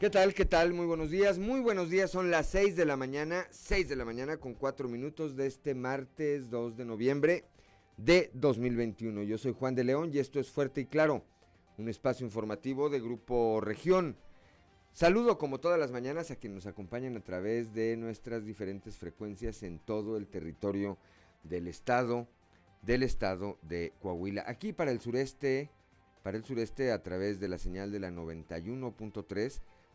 ¿Qué tal? ¿Qué tal? Muy buenos días. Muy buenos días. Son las 6 de la mañana, 6 de la mañana con 4 minutos de este martes 2 de noviembre de 2021. Yo soy Juan de León y esto es Fuerte y Claro, un espacio informativo de Grupo Región. Saludo como todas las mañanas a quienes nos acompañan a través de nuestras diferentes frecuencias en todo el territorio del estado, del estado de Coahuila. Aquí para el sureste, para el sureste a través de la señal de la 91.3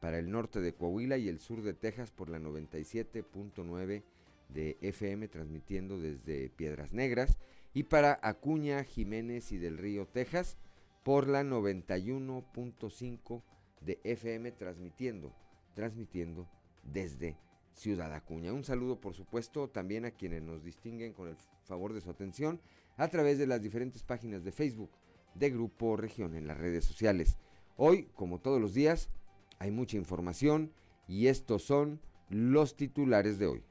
para el norte de Coahuila y el sur de Texas por la 97.9 de FM transmitiendo desde Piedras Negras y para Acuña, Jiménez y del Río, Texas por la 91.5 de FM transmitiendo, transmitiendo desde Ciudad Acuña. Un saludo por supuesto también a quienes nos distinguen con el favor de su atención a través de las diferentes páginas de Facebook de Grupo Región en las redes sociales. Hoy, como todos los días, hay mucha información y estos son los titulares de hoy.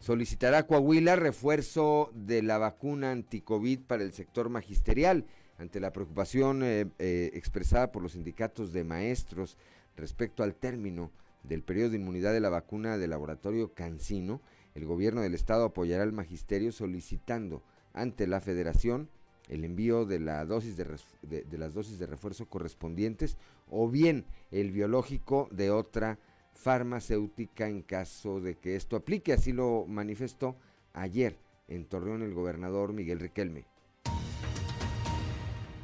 Solicitará Coahuila refuerzo de la vacuna anticovid para el sector magisterial ante la preocupación eh, eh, expresada por los sindicatos de maestros respecto al término del periodo de inmunidad de la vacuna del laboratorio Cancino, el gobierno del estado apoyará al magisterio solicitando ante la federación el envío de, las dosis de refuerzo correspondientes o bien el biológico de otra farmacéutica en caso de que esto aplique. Así lo manifestó ayer en Torreón el gobernador Miguel Riquelme.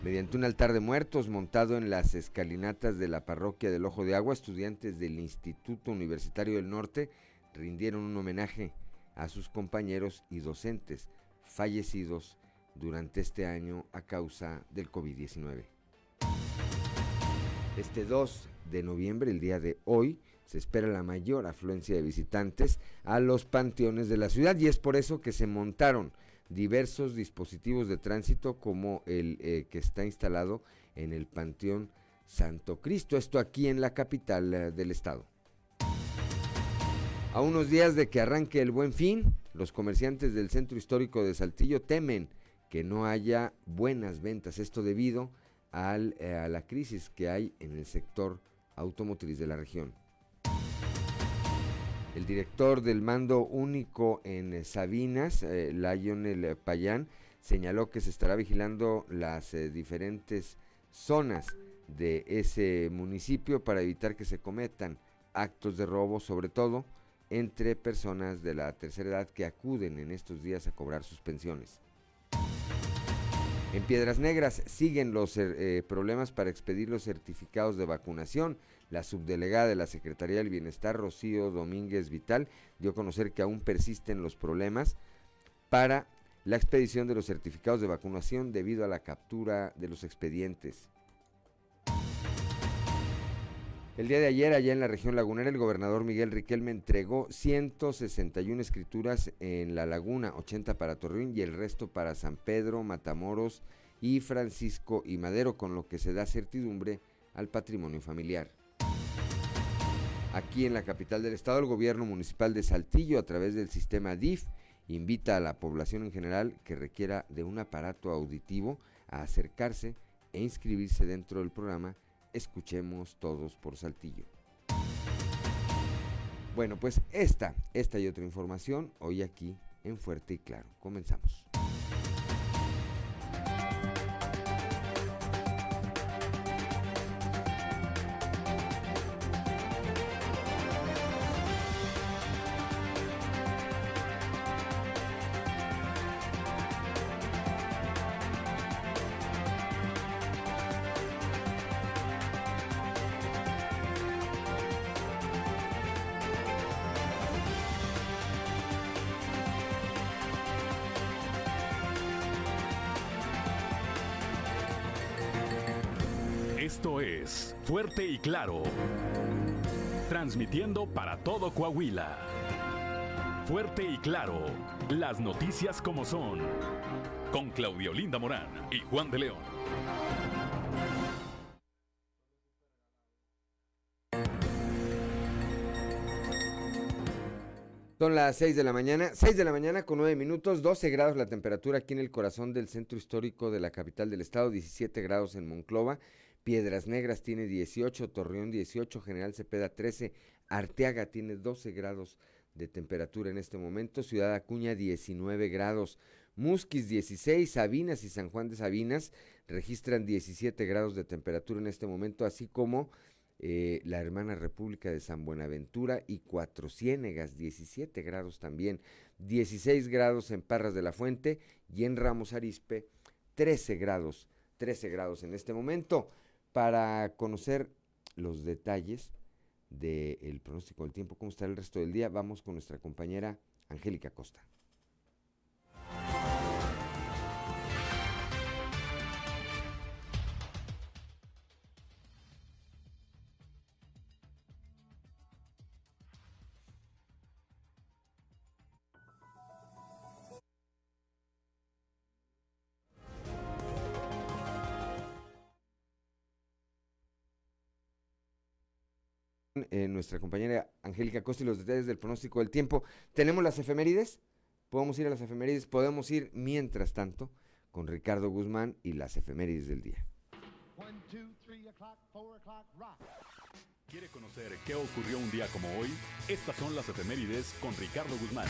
Mediante un altar de muertos montado en las escalinatas de la parroquia del Ojo de Agua, estudiantes del Instituto Universitario del Norte rindieron un homenaje a sus compañeros y docentes fallecidos durante este año a causa del COVID-19. Este 2 de noviembre, el día de hoy, se espera la mayor afluencia de visitantes a los panteones de la ciudad y es por eso que se montaron diversos dispositivos de tránsito como el eh, que está instalado en el Panteón Santo Cristo, esto aquí en la capital eh, del estado. A unos días de que arranque el buen fin, los comerciantes del centro histórico de Saltillo temen que no haya buenas ventas. Esto debido eh, a la crisis que hay en el sector automotriz de la región. El director del mando único en Sabinas, eh, Lionel Payán, señaló que se estará vigilando las eh, diferentes zonas de ese municipio para evitar que se cometan actos de robo, sobre todo entre personas de la tercera edad que acuden en estos días a cobrar sus pensiones. En Piedras Negras siguen los eh, eh, problemas para expedir los certificados de vacunación. La subdelegada de la Secretaría del Bienestar, Rocío Domínguez Vital, dio a conocer que aún persisten los problemas para la expedición de los certificados de vacunación debido a la captura de los expedientes. El día de ayer, allá en la región lagunera, el gobernador Miguel Riquelme entregó 161 escrituras en la laguna, 80 para Torreón y el resto para San Pedro, Matamoros y Francisco y Madero, con lo que se da certidumbre al patrimonio familiar. Aquí en la capital del estado, el gobierno municipal de Saltillo, a través del sistema DIF, invita a la población en general que requiera de un aparato auditivo a acercarse e inscribirse dentro del programa escuchemos todos por Saltillo. Bueno, pues esta, esta y otra información hoy aquí en Fuerte y Claro. Comenzamos. Fuerte y claro, las noticias como son, con Claudio Linda Morán y Juan de León. Son las 6 de la mañana, 6 de la mañana con 9 minutos, 12 grados la temperatura aquí en el corazón del centro histórico de la capital del estado, 17 grados en Monclova, Piedras Negras tiene 18, Torreón 18, General Cepeda 13, Arteaga tiene 12 grados de temperatura en este momento, Ciudad Acuña 19 grados, Musquis 16, Sabinas y San Juan de Sabinas registran 17 grados de temperatura en este momento, así como eh, la hermana República de San Buenaventura y Cuatro Ciénegas, 17 grados también, 16 grados en Parras de la Fuente y en Ramos Arispe, 13 grados, 13 grados en este momento. Para conocer los detalles del pronóstico del tiempo, cómo estará el resto del día, vamos con nuestra compañera Angélica Costa. Nuestra compañera Angélica Costa y los detalles del pronóstico del tiempo. Tenemos las efemérides, podemos ir a las efemérides, podemos ir mientras tanto con Ricardo Guzmán y las efemérides del día. ¿Quiere conocer qué ocurrió un día como hoy? Estas son las efemérides con Ricardo Guzmán.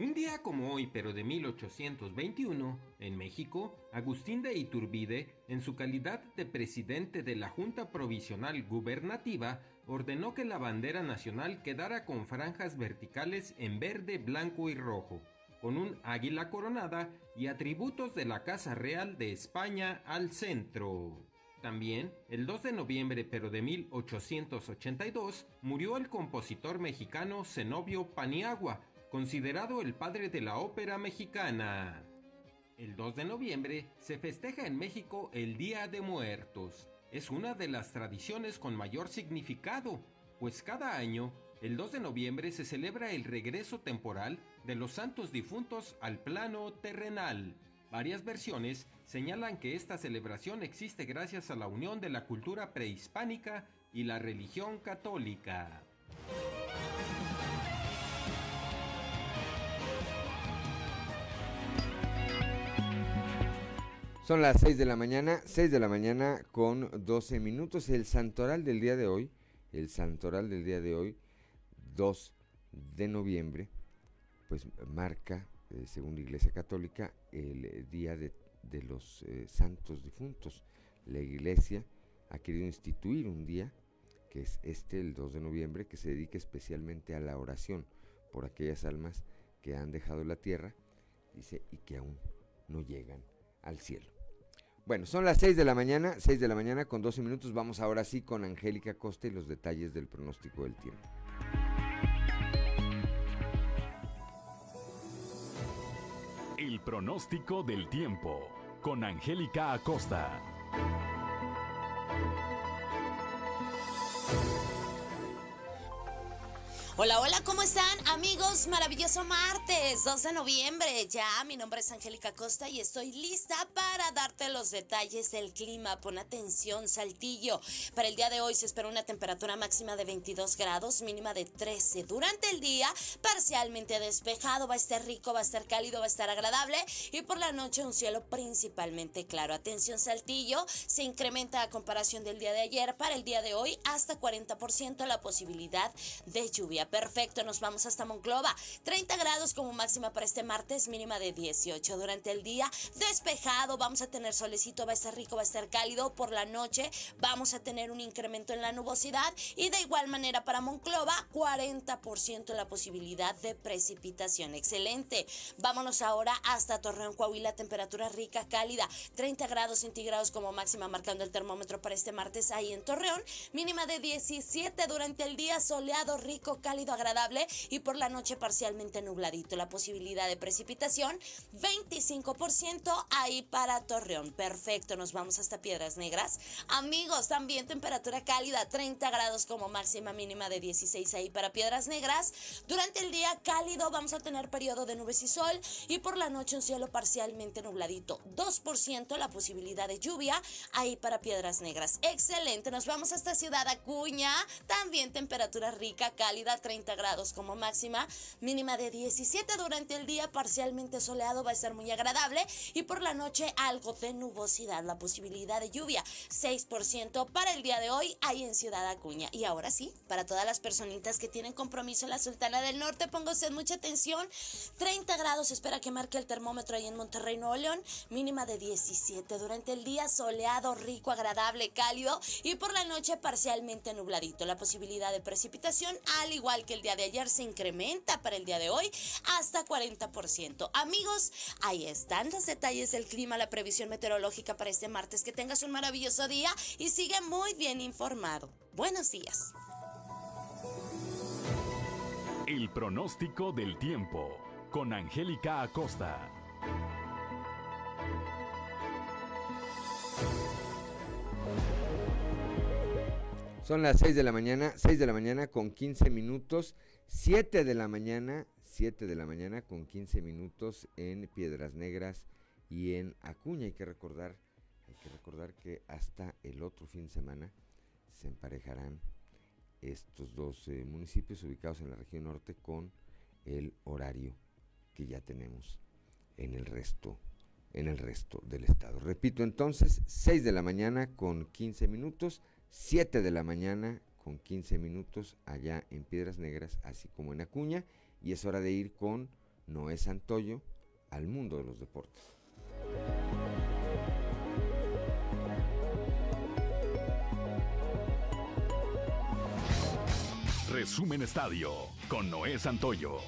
Un día como hoy, pero de 1821, en México, Agustín de Iturbide, en su calidad de presidente de la Junta Provisional Gubernativa, ordenó que la bandera nacional quedara con franjas verticales en verde, blanco y rojo, con un águila coronada y atributos de la Casa Real de España al centro. También, el 2 de noviembre pero de 1882, murió el compositor mexicano Zenobio Paniagua, considerado el padre de la ópera mexicana. El 2 de noviembre se festeja en México el Día de Muertos. Es una de las tradiciones con mayor significado, pues cada año, el 2 de noviembre se celebra el regreso temporal de los santos difuntos al plano terrenal. Varias versiones señalan que esta celebración existe gracias a la unión de la cultura prehispánica y la religión católica. Son las 6 de la mañana, 6 de la mañana con 12 minutos. El santoral del día de hoy, el santoral del día de hoy, 2 de noviembre, pues marca, eh, según la Iglesia Católica, el día de, los eh, santos difuntos. La Iglesia ha querido instituir un día, que es este, el 2 de noviembre, que se dedique especialmente a la oración por aquellas almas que han dejado la tierra, dice, y que aún no llegan al cielo. Bueno, son las 6 de la mañana, 6 de la mañana con 12 minutos. Vamos ahora sí con Angélica Costa y los detalles del pronóstico del tiempo. El pronóstico del tiempo con Angélica Acosta. Hola, hola, ¿cómo están amigos? Maravilloso martes, 2 de noviembre. Ya, mi nombre es Angélica Costa y estoy lista para darte los detalles del clima. Pon atención, Saltillo. Para el día de hoy se espera una temperatura máxima de 22 grados, mínima de 13. Durante el día, parcialmente despejado, va a estar rico, va a estar cálido, va a estar agradable. Y por la noche, un cielo principalmente claro. Atención, Saltillo, se incrementa a comparación del día de ayer. Para el día de hoy, hasta 40% la posibilidad de lluvia perfecto, nos vamos hasta Monclova. 30 grados como máxima para este martes, mínima de 18. Durante el día, despejado, vamos a tener solecito, va a estar rico, va a estar cálido. Por la noche, vamos a tener un incremento en la nubosidad. Y de igual manera para Monclova, 40% la posibilidad de precipitación. Excelente. Vámonos ahora hasta Torreón, Coahuila, temperatura rica, cálida. 30 grados centígrados como máxima, marcando el termómetro para este martes ahí en Torreón. Mínima de 17 durante el día, soleado, rico, cálido cálido agradable y por la noche parcialmente nubladito. La posibilidad de precipitación 25% ahí para Torreón. Perfecto, nos vamos hasta Piedras Negras. Amigos, también temperatura cálida, 30 grados como máxima mínima de 16 ahí para Piedras Negras. Durante el día cálido vamos a tener periodo de nubes y sol y por la noche un cielo parcialmente nubladito. 2% la posibilidad de lluvia ahí para Piedras Negras. Excelente, nos vamos hasta Ciudad Acuña. También temperatura rica, cálida, 30 grados como máxima, mínima de 17 durante el día, parcialmente soleado, va a ser muy agradable y por la noche algo de nubosidad, la posibilidad de lluvia, 6% para el día de hoy ahí en Ciudad Acuña. Y ahora sí, para todas las personitas que tienen compromiso en la Sultana del Norte, pongo usted mucha atención, 30 grados espera que marque el termómetro ahí en Monterrey, Nuevo León, mínima de 17 durante el día, soleado, rico, agradable, cálido y por la noche parcialmente nubladito. La posibilidad de precipitación, al igual que el día de ayer, se incrementa para el día de hoy hasta 40%. Amigos, ahí están los detalles del clima, la previsión meteorológica para este martes. Que tengas un maravilloso día y sigue muy bien informado. Buenos días. El pronóstico del tiempo con Angélica Acosta. Son las 6 de la mañana, 6 de la mañana con 15 minutos, 7 de la mañana, 7 de la mañana con 15 minutos en Piedras Negras y en Acuña. Hay que recordar, hay que recordar que hasta el otro fin de semana se emparejarán estos dos eh, municipios ubicados en la región norte con el horario que ya tenemos en el resto en el resto del estado. Repito entonces, 6 de la mañana con 15 minutos, 7 de la mañana con 15 minutos allá en Piedras Negras, así como en Acuña, y es hora de ir con Noé Santoyo al mundo de los deportes. Resumen Estadio con Noé Santoyo.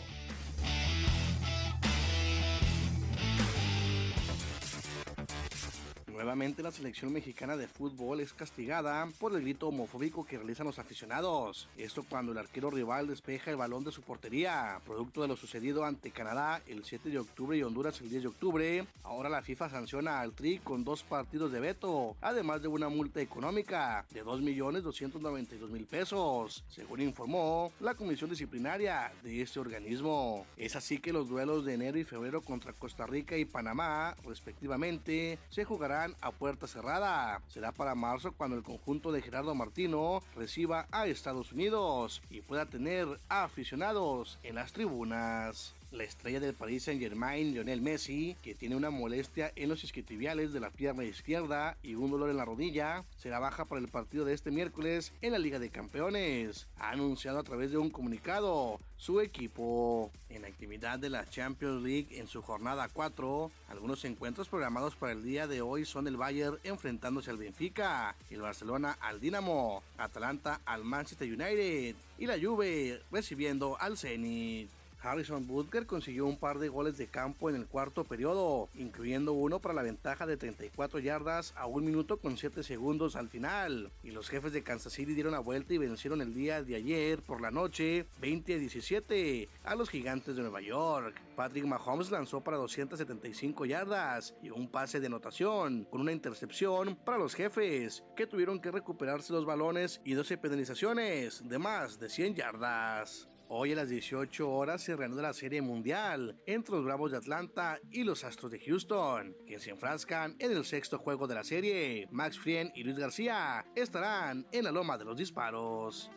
Nuevamente la selección mexicana de fútbol es castigada por el grito homofóbico que realizan los aficionados. Esto cuando el arquero rival despeja el balón de su portería. Producto de lo sucedido ante Canadá el 7 de octubre y Honduras el 10 de octubre, ahora la FIFA sanciona al Tri con dos partidos de veto, además de una multa económica de 2.292.000 pesos, según informó la comisión disciplinaria de este organismo. Es así que los duelos de enero y febrero contra Costa Rica y Panamá, respectivamente, se jugarán a puerta cerrada. Será para marzo cuando el conjunto de Gerardo Martino reciba a Estados Unidos y pueda tener aficionados en las tribunas. La estrella del Paris Saint Germain, Lionel Messi, que tiene una molestia en los isquiotibiales de la pierna izquierda y un dolor en la rodilla, será baja para el partido de este miércoles en la Liga de Campeones. Ha anunciado a través de un comunicado su equipo. En actividad de la Champions League en su jornada 4, algunos encuentros programados para el día de hoy son el Bayern enfrentándose al Benfica, el Barcelona al Dinamo, Atalanta al Manchester United y la Juve recibiendo al Zenit. Harrison Butker consiguió un par de goles de campo en el cuarto periodo, incluyendo uno para la ventaja de 34 yardas a un minuto con 7 segundos al final. Y los jefes de Kansas City dieron la vuelta y vencieron el día de ayer por la noche 20 a 17 a los gigantes de Nueva York. Patrick Mahomes lanzó para 275 yardas y un pase de anotación con una intercepción para los jefes que tuvieron que recuperarse los balones y 12 penalizaciones de más de 100 yardas. Hoy a las 18 horas se reanuda la Serie Mundial entre los Bravos de Atlanta y los Astros de Houston, que se enfrascan en el sexto juego de la serie. Max Frien y Luis García estarán en la loma de los disparos.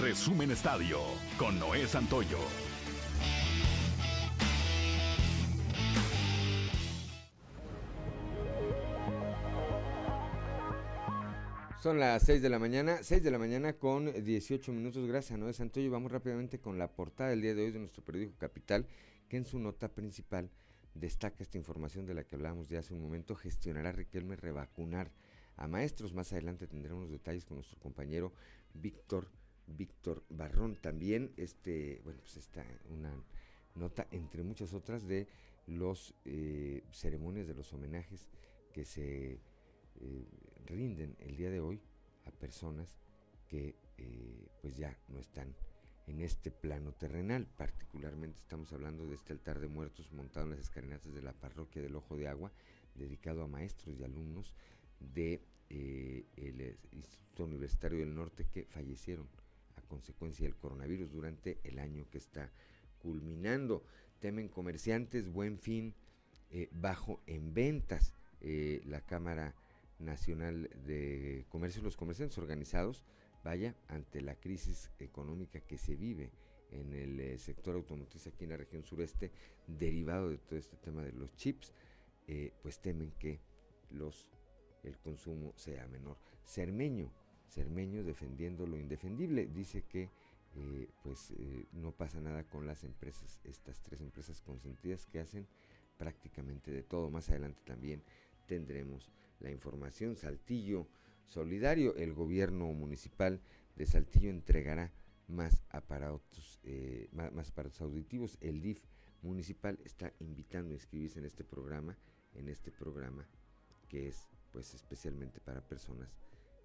Resumen Estadio con Noé Santoyo. Son las 6 de la mañana, 6 de la mañana con 18 minutos. Gracias a Noé Santoyo. Vamos rápidamente con la portada del día de hoy de nuestro periódico Capital, que en su nota principal destaca esta información de la que hablábamos ya hace un momento. Gestionará Riquelme revacunar a maestros. Más adelante tendremos detalles con nuestro compañero Víctor Víctor Barrón. También este, bueno, pues está una nota entre muchas otras de los eh, ceremonias de los homenajes que se eh, rinden el día de hoy a personas que eh, pues ya no están en este plano terrenal. Particularmente estamos hablando de este altar de muertos montado en las escalinatas de la parroquia del Ojo de Agua, dedicado a maestros y alumnos de eh, el Instituto Universitario del Norte que fallecieron a consecuencia del coronavirus durante el año que está culminando. Temen comerciantes, buen fin, eh, bajo en ventas. Eh, la Cámara Nacional de Comercio, los comerciantes organizados, vaya, ante la crisis económica que se vive en el eh, sector automotriz aquí en la región sureste, derivado de todo este tema de los chips, pues temen que los el consumo sea menor. Cermeño, Cermeño defendiendo lo indefendible, dice que pues no pasa nada con las empresas, estas tres empresas consentidas que hacen prácticamente de todo. Más adelante también tendremos la información. Saltillo Solidario, el gobierno municipal de Saltillo entregará más aparatos, eh, más, aparatos auditivos. El DIF municipal está invitando a inscribirse en este programa, en este programa que es pues especialmente para personas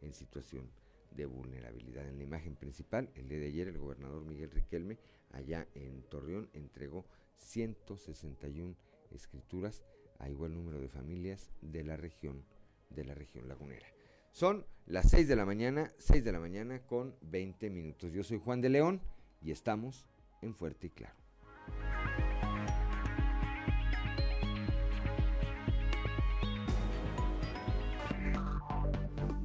en situación de vulnerabilidad. En la imagen principal, el día de ayer, el gobernador Miguel Riquelme, allá en Torreón, entregó 161 escrituras a igual número de familias de la región de la región lagunera. Son las 6 de la mañana, 6 de la mañana con 20 minutos. Yo soy Juan de León y estamos en Fuerte y Claro.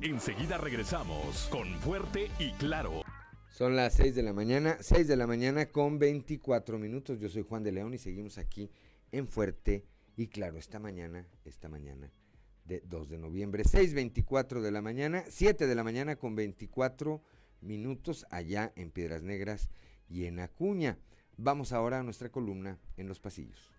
Enseguida regresamos con Fuerte y Claro. Son las 6 de la mañana, 6 de la mañana con 24 minutos. Yo soy Juan de León y seguimos aquí en Fuerte y claro, esta mañana, esta mañana de 2 de noviembre, 6.24 de la mañana, 7 de la mañana con 24 minutos allá en Piedras Negras y en Acuña. Vamos ahora a nuestra columna en los pasillos.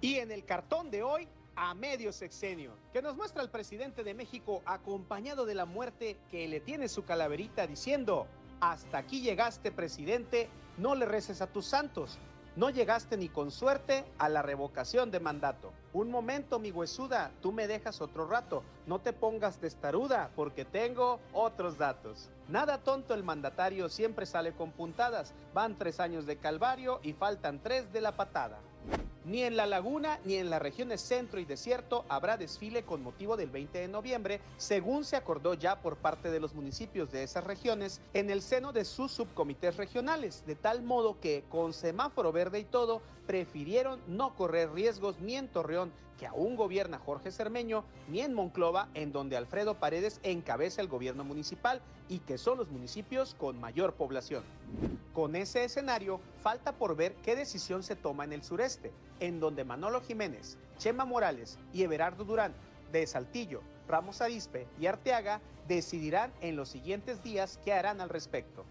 Y en el cartón de hoy a medio sexenio, que nos muestra el presidente de México acompañado de la muerte que le tiene su calaverita diciendo, hasta aquí llegaste presidente, no le reces a tus santos, no llegaste ni con suerte a la revocación de mandato. Un momento, mi huesuda, tú me dejas otro rato. No te pongas testaruda, porque tengo otros datos. Nada tonto el mandatario siempre sale con puntadas. Van tres años de calvario y faltan tres de la patada. Ni en la laguna ni en las regiones centro y desierto habrá desfile con motivo del 20 de noviembre, según se acordó ya por parte de los municipios de esas regiones en el seno de sus subcomités regionales, de tal modo que con semáforo verde y todo, prefirieron no correr riesgos ni en Torreón, que aún gobierna Jorge Cermeño, ni en Monclova, en donde Alfredo Paredes encabeza el gobierno municipal y que son los municipios con mayor población. Con ese escenario, falta por ver qué decisión se toma en el sureste, en donde Manolo Jiménez, Chema Morales y Everardo Durán de Saltillo, Ramos Arispe y Arteaga decidirán en los siguientes días qué harán al respecto.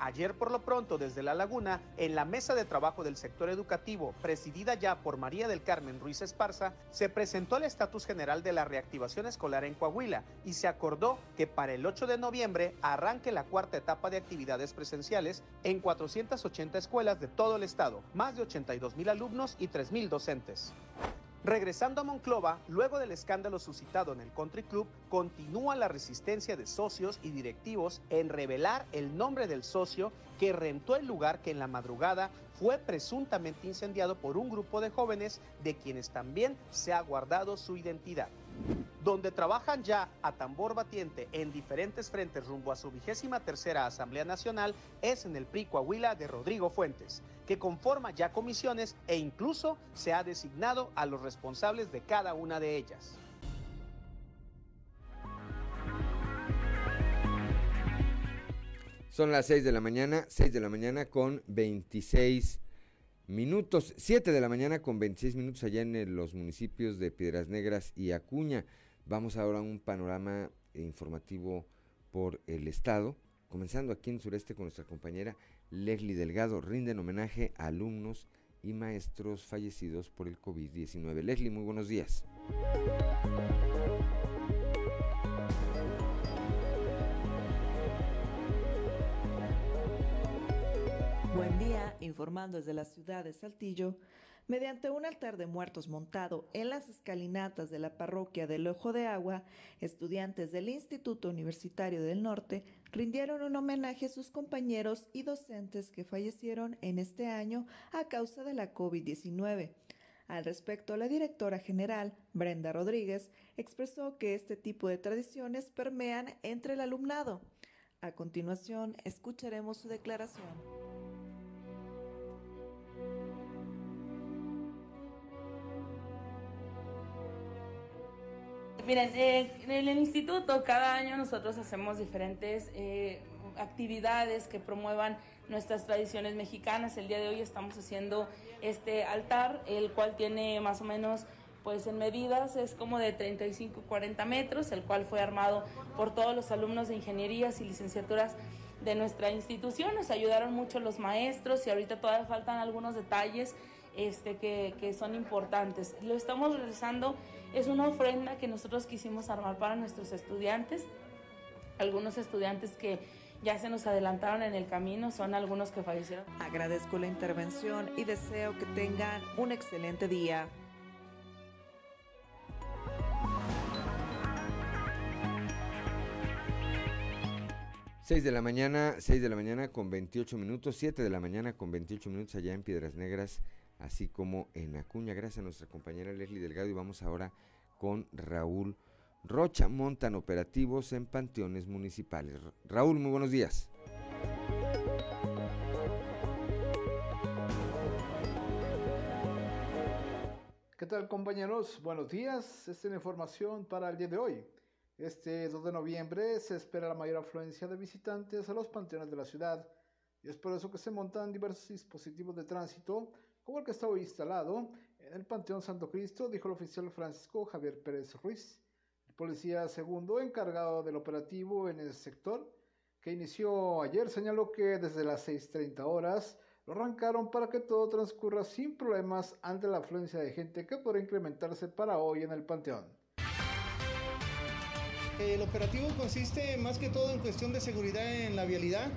Ayer por lo pronto desde La Laguna, en la mesa de trabajo del sector educativo, presidida ya por María del Carmen Ruiz Esparza, se presentó el estatus general de la reactivación escolar en Coahuila y se acordó que para el 8 de noviembre arranque la cuarta etapa de actividades presenciales en 480 escuelas de todo el estado, más de 82 mil alumnos y 3 mil docentes. Regresando a Monclova, luego del escándalo suscitado en el Country Club, continúa la resistencia de socios y directivos en revelar el nombre del socio que rentó el lugar que en la madrugada fue presuntamente incendiado por un grupo de jóvenes de quienes también se ha guardado su identidad. Donde trabajan ya a tambor batiente en diferentes frentes rumbo a su vigésima tercera Asamblea Nacional, es en el PRI Coahuila de Rodrigo Fuentes, que conforma ya comisiones e incluso se ha designado a los responsables de cada una de ellas. Son las 6 de la mañana, 6 de la mañana con 26 minutos, 7 de la mañana con 26 minutos allá en los municipios de Piedras Negras y Acuña. Vamos ahora a un panorama informativo por el estado, comenzando aquí en sureste con nuestra compañera Leslie Delgado. Rinden homenaje a alumnos y maestros fallecidos por el COVID-19. Leslie, muy buenos días. Buen día, informando desde la ciudad de Saltillo. Mediante un altar de muertos montado en las escalinatas de la parroquia del Ojo de Agua, estudiantes del Instituto Universitario del Norte rindieron un homenaje a sus compañeros y docentes que fallecieron en este año a causa de la COVID-19. Al respecto, la directora general, Brenda Rodríguez, expresó que este tipo de tradiciones permean entre el alumnado. A continuación, escucharemos su declaración. Miren, eh, en el instituto cada año nosotros hacemos diferentes eh, actividades que promuevan nuestras tradiciones mexicanas. El día de hoy estamos haciendo este altar, el cual tiene más o menos, pues en medidas es como de 35 40 metros, el cual fue armado por todos los alumnos de ingenierías y licenciaturas de nuestra institución. Nos ayudaron mucho los maestros y ahorita todavía faltan algunos detalles este, que, que son importantes. Lo estamos realizando es una ofrenda que nosotros quisimos armar para nuestros estudiantes. Algunos estudiantes que ya se nos adelantaron en el camino, son algunos que fallecieron. Agradezco la intervención y deseo que tengan un excelente día. Seis de la mañana, 6 de la mañana con 28 minutos, 7 de la mañana con 28 minutos allá en Piedras Negras, así como en Acuña. Gracias a nuestra compañera Leslie Delgado y vamos ahora con Raúl Rocha. Montan operativos en panteones municipales. Raúl, muy buenos días. ¿Qué tal compañeros? Buenos días. Esta es la información para el día de hoy. Este 2 de noviembre se espera la mayor afluencia de visitantes a los panteones de la ciudad y es por eso que se montan diversos dispositivos de tránsito como el que hoy instalado en el Panteón Santo Cristo, dijo el oficial Francisco Javier Pérez Ruiz, el policía segundo encargado del operativo en el sector, que inició ayer, señaló que desde las 6.30 horas lo arrancaron para que todo transcurra sin problemas ante la afluencia de gente que podría incrementarse para hoy en el Panteón. El operativo consiste más que todo en cuestión de seguridad en la vialidad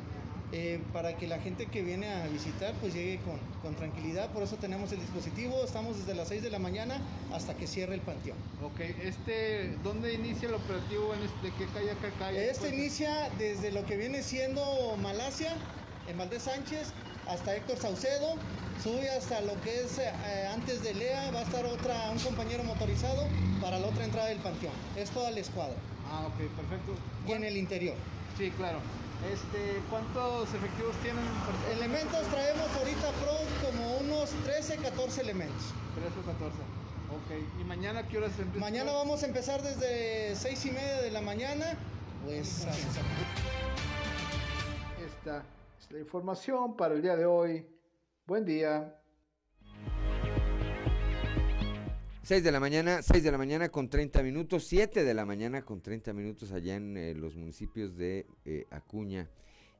eh, para que la gente que viene a visitar pues llegue con, con, tranquilidad. Por eso tenemos el dispositivo, estamos desde las 6 de la mañana hasta que cierre el panteón. Ok, este, ¿dónde inicia el operativo? ¿De qué calle a qué calle? Este inicia desde lo que viene siendo Malasia, en Valdés Sánchez, hasta Héctor Saucedo, sube hasta lo que es eh, antes de Lea, va a estar otra, un compañero motorizado para la otra entrada del panteón. Es toda la escuadra. Ah, ok, perfecto. Y en el interior. Sí, claro. Este, ¿Cuántos efectivos tienen? Elementos traemos ahorita pro como unos 13, 14 elementos. 13 o 14. Ok. ¿Y mañana qué horas empieza? Mañana vamos a empezar desde 6 y media de la mañana. Pues Esta es la información para el día de hoy. Buen día. 6 de la mañana, 6 de la mañana con 30 minutos, 7 de la mañana con 30 minutos allá en eh, los municipios de eh, Acuña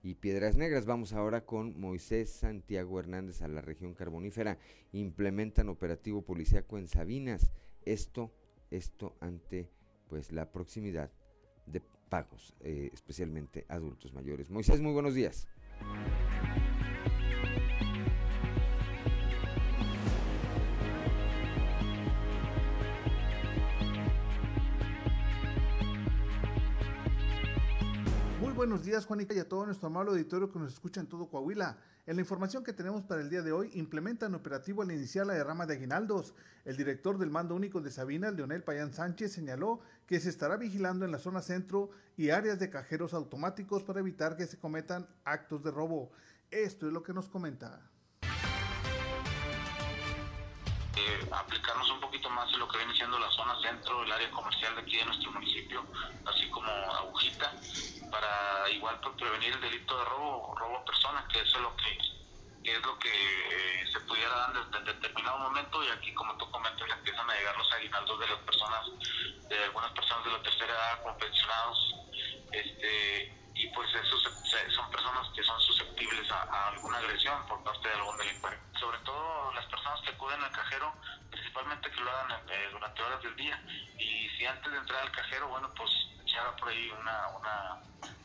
y Piedras Negras. Vamos ahora con Moisés Santiago Hernández a la región carbonífera. Implementan operativo policíaco en Sabinas. Esto, esto ante pues la proximidad de pagos, eh, especialmente adultos mayores. Moisés, muy buenos días. Buenos días, Juanita, y a todo nuestro amable auditorio que nos escucha en todo Coahuila. En la información que tenemos para el día de hoy, implementan operativo al iniciar la derrama de aguinaldos. El director del mando único de Sabina, Leonel Payán Sánchez, señaló que se estará vigilando en la zona centro y áreas de cajeros automáticos para evitar que se cometan actos de robo. Esto es lo que nos comenta. Eh, aplicarnos un poquito más en lo que viene siendo la zona centro, el área comercial de aquí de nuestro municipio, así como Agujita, para igual prevenir el delito de robo, robo a personas, que eso es lo que, es lo que eh, se pudiera dar desde determinado momento y aquí como tú comentas empiezan a llegar los aguinaldos de las personas, de algunas personas de la tercera edad con pensionados, este y pues esos son personas que son susceptibles a, alguna agresión por parte de algún delincuente. Sobre todo las personas que acuden al cajero, principalmente que lo hagan eh, durante horas del día. Y si antes de entrar al cajero, bueno, pues echar por ahí una, una,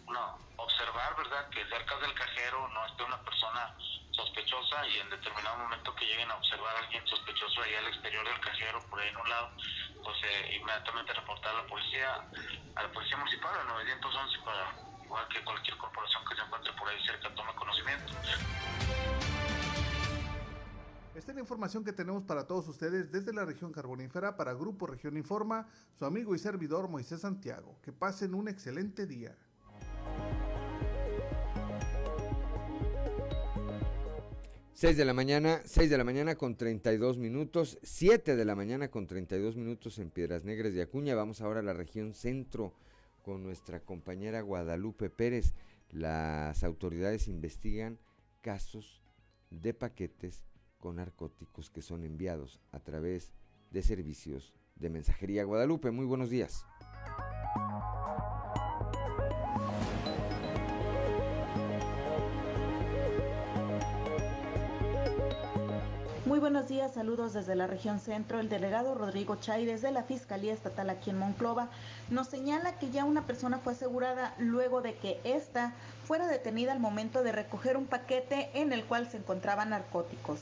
una, observar, ¿verdad? Que cerca del cajero no esté una persona sospechosa y en determinado momento que lleguen a observar a alguien sospechoso ahí al exterior del cajero, por ahí en un lado, pues eh, inmediatamente reportar a la policía, a la policía municipal, al 911, para igual que cualquier corporación que se encuentre por ahí cerca tome conocimiento. Esta es la información que tenemos para todos ustedes desde la región carbonífera para Grupo Región Informa, su amigo y servidor Moisés Santiago. Que pasen un excelente día. Seis de la mañana, 6 de la mañana con 32 minutos, 7 de la mañana con 32 minutos en Piedras Negras de Acuña. Vamos ahora a la región centro con nuestra compañera Guadalupe Pérez. Las autoridades investigan casos de paquetes con narcóticos que son enviados a través de servicios de mensajería. Guadalupe, muy buenos días. Buenos días, saludos desde la región centro. El delegado Rodrigo Chay desde la Fiscalía Estatal aquí en Monclova nos señala que ya una persona fue asegurada luego de que ésta fuera detenida al momento de recoger un paquete en el cual se encontraban narcóticos.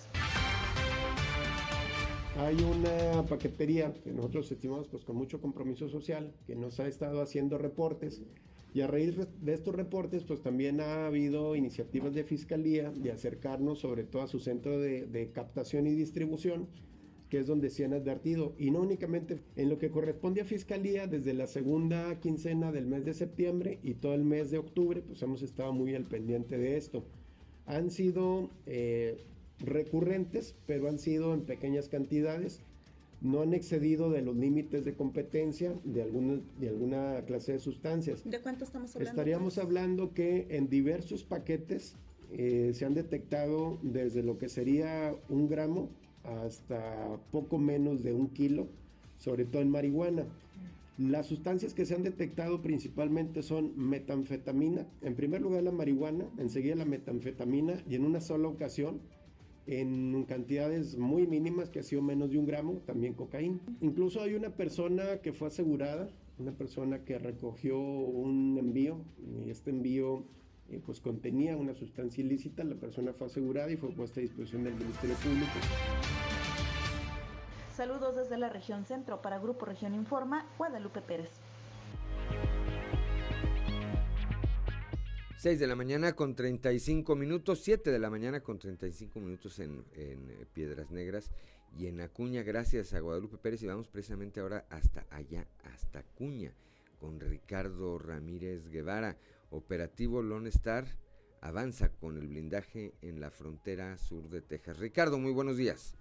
Hay una paquetería que nosotros estimamos pues con mucho compromiso social que nos ha estado haciendo reportes y a raíz de estos reportes, pues también ha habido iniciativas de fiscalía de acercarnos sobre todo a su centro de, captación y distribución, que es donde se han advertido. Y no únicamente en lo que corresponde a fiscalía, desde la segunda quincena del mes de septiembre y todo el mes de octubre, pues hemos estado muy al pendiente de esto. Han sido eh, recurrentes, pero han sido en pequeñas cantidades no han excedido de los límites de competencia de alguna, de alguna clase de sustancias. ¿De cuánto estamos hablando? Estaríamos hablando que en diversos paquetes eh, se han detectado desde lo que sería un gramo hasta poco menos de un kilo, sobre todo en marihuana. Las sustancias que se han detectado principalmente son metanfetamina, en primer lugar la marihuana, enseguida la metanfetamina y en una sola ocasión en cantidades muy mínimas, que ha sido menos de un gramo, también cocaína. Incluso hay una persona que fue asegurada, una persona que recogió un envío, y este envío eh, pues contenía una sustancia ilícita, la persona fue asegurada y fue puesta a disposición del Ministerio Público. Saludos desde la región centro para Grupo Región Informa, Guadalupe Pérez. 6 de la mañana con 35 minutos, 7 de la mañana con 35 minutos en, en eh, Piedras Negras y en Acuña, gracias a Guadalupe Pérez y vamos precisamente ahora hasta allá, hasta Acuña, con Ricardo Ramírez Guevara. Operativo Lone Star avanza con el blindaje en la frontera sur de Texas. Ricardo, muy buenos días.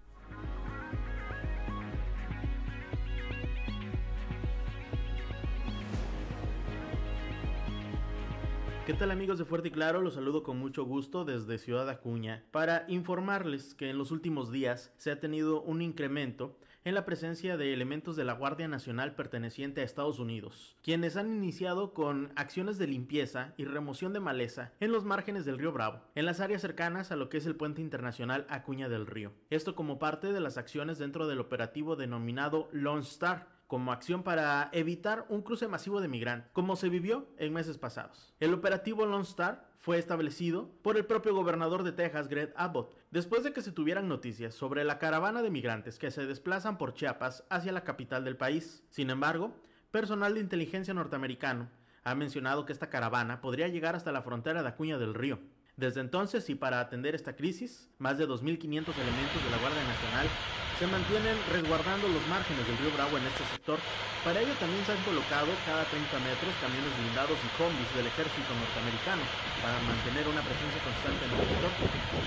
¿Qué tal amigos de Fuerte y Claro? Los saludo con mucho gusto desde Ciudad Acuña para informarles que en los últimos días se ha tenido un incremento en la presencia de elementos de la Guardia Nacional perteneciente a Estados Unidos, quienes han iniciado con acciones de limpieza y remoción de maleza en los márgenes del río Bravo, en las áreas cercanas a lo que es el puente internacional Acuña del Río. Esto como parte de las acciones dentro del operativo denominado Lone Star, como acción para evitar un cruce masivo de migrantes, como se vivió en meses pasados. El operativo Lone Star fue establecido por el propio gobernador de Texas, Greg Abbott, después de que se tuvieran noticias sobre la caravana de migrantes que se desplazan por Chiapas hacia la capital del país. Sin embargo, personal de inteligencia norteamericano ha mencionado que esta caravana podría llegar hasta la frontera de Acuña del Río. Desde entonces y para atender esta crisis, más de 2.500 elementos de la Guardia Nacional se mantienen resguardando los márgenes del río Bravo en este sector. Para ello también se han colocado cada 30 metros camiones blindados y combis del ejército norteamericano para mantener una presencia constante en el sector.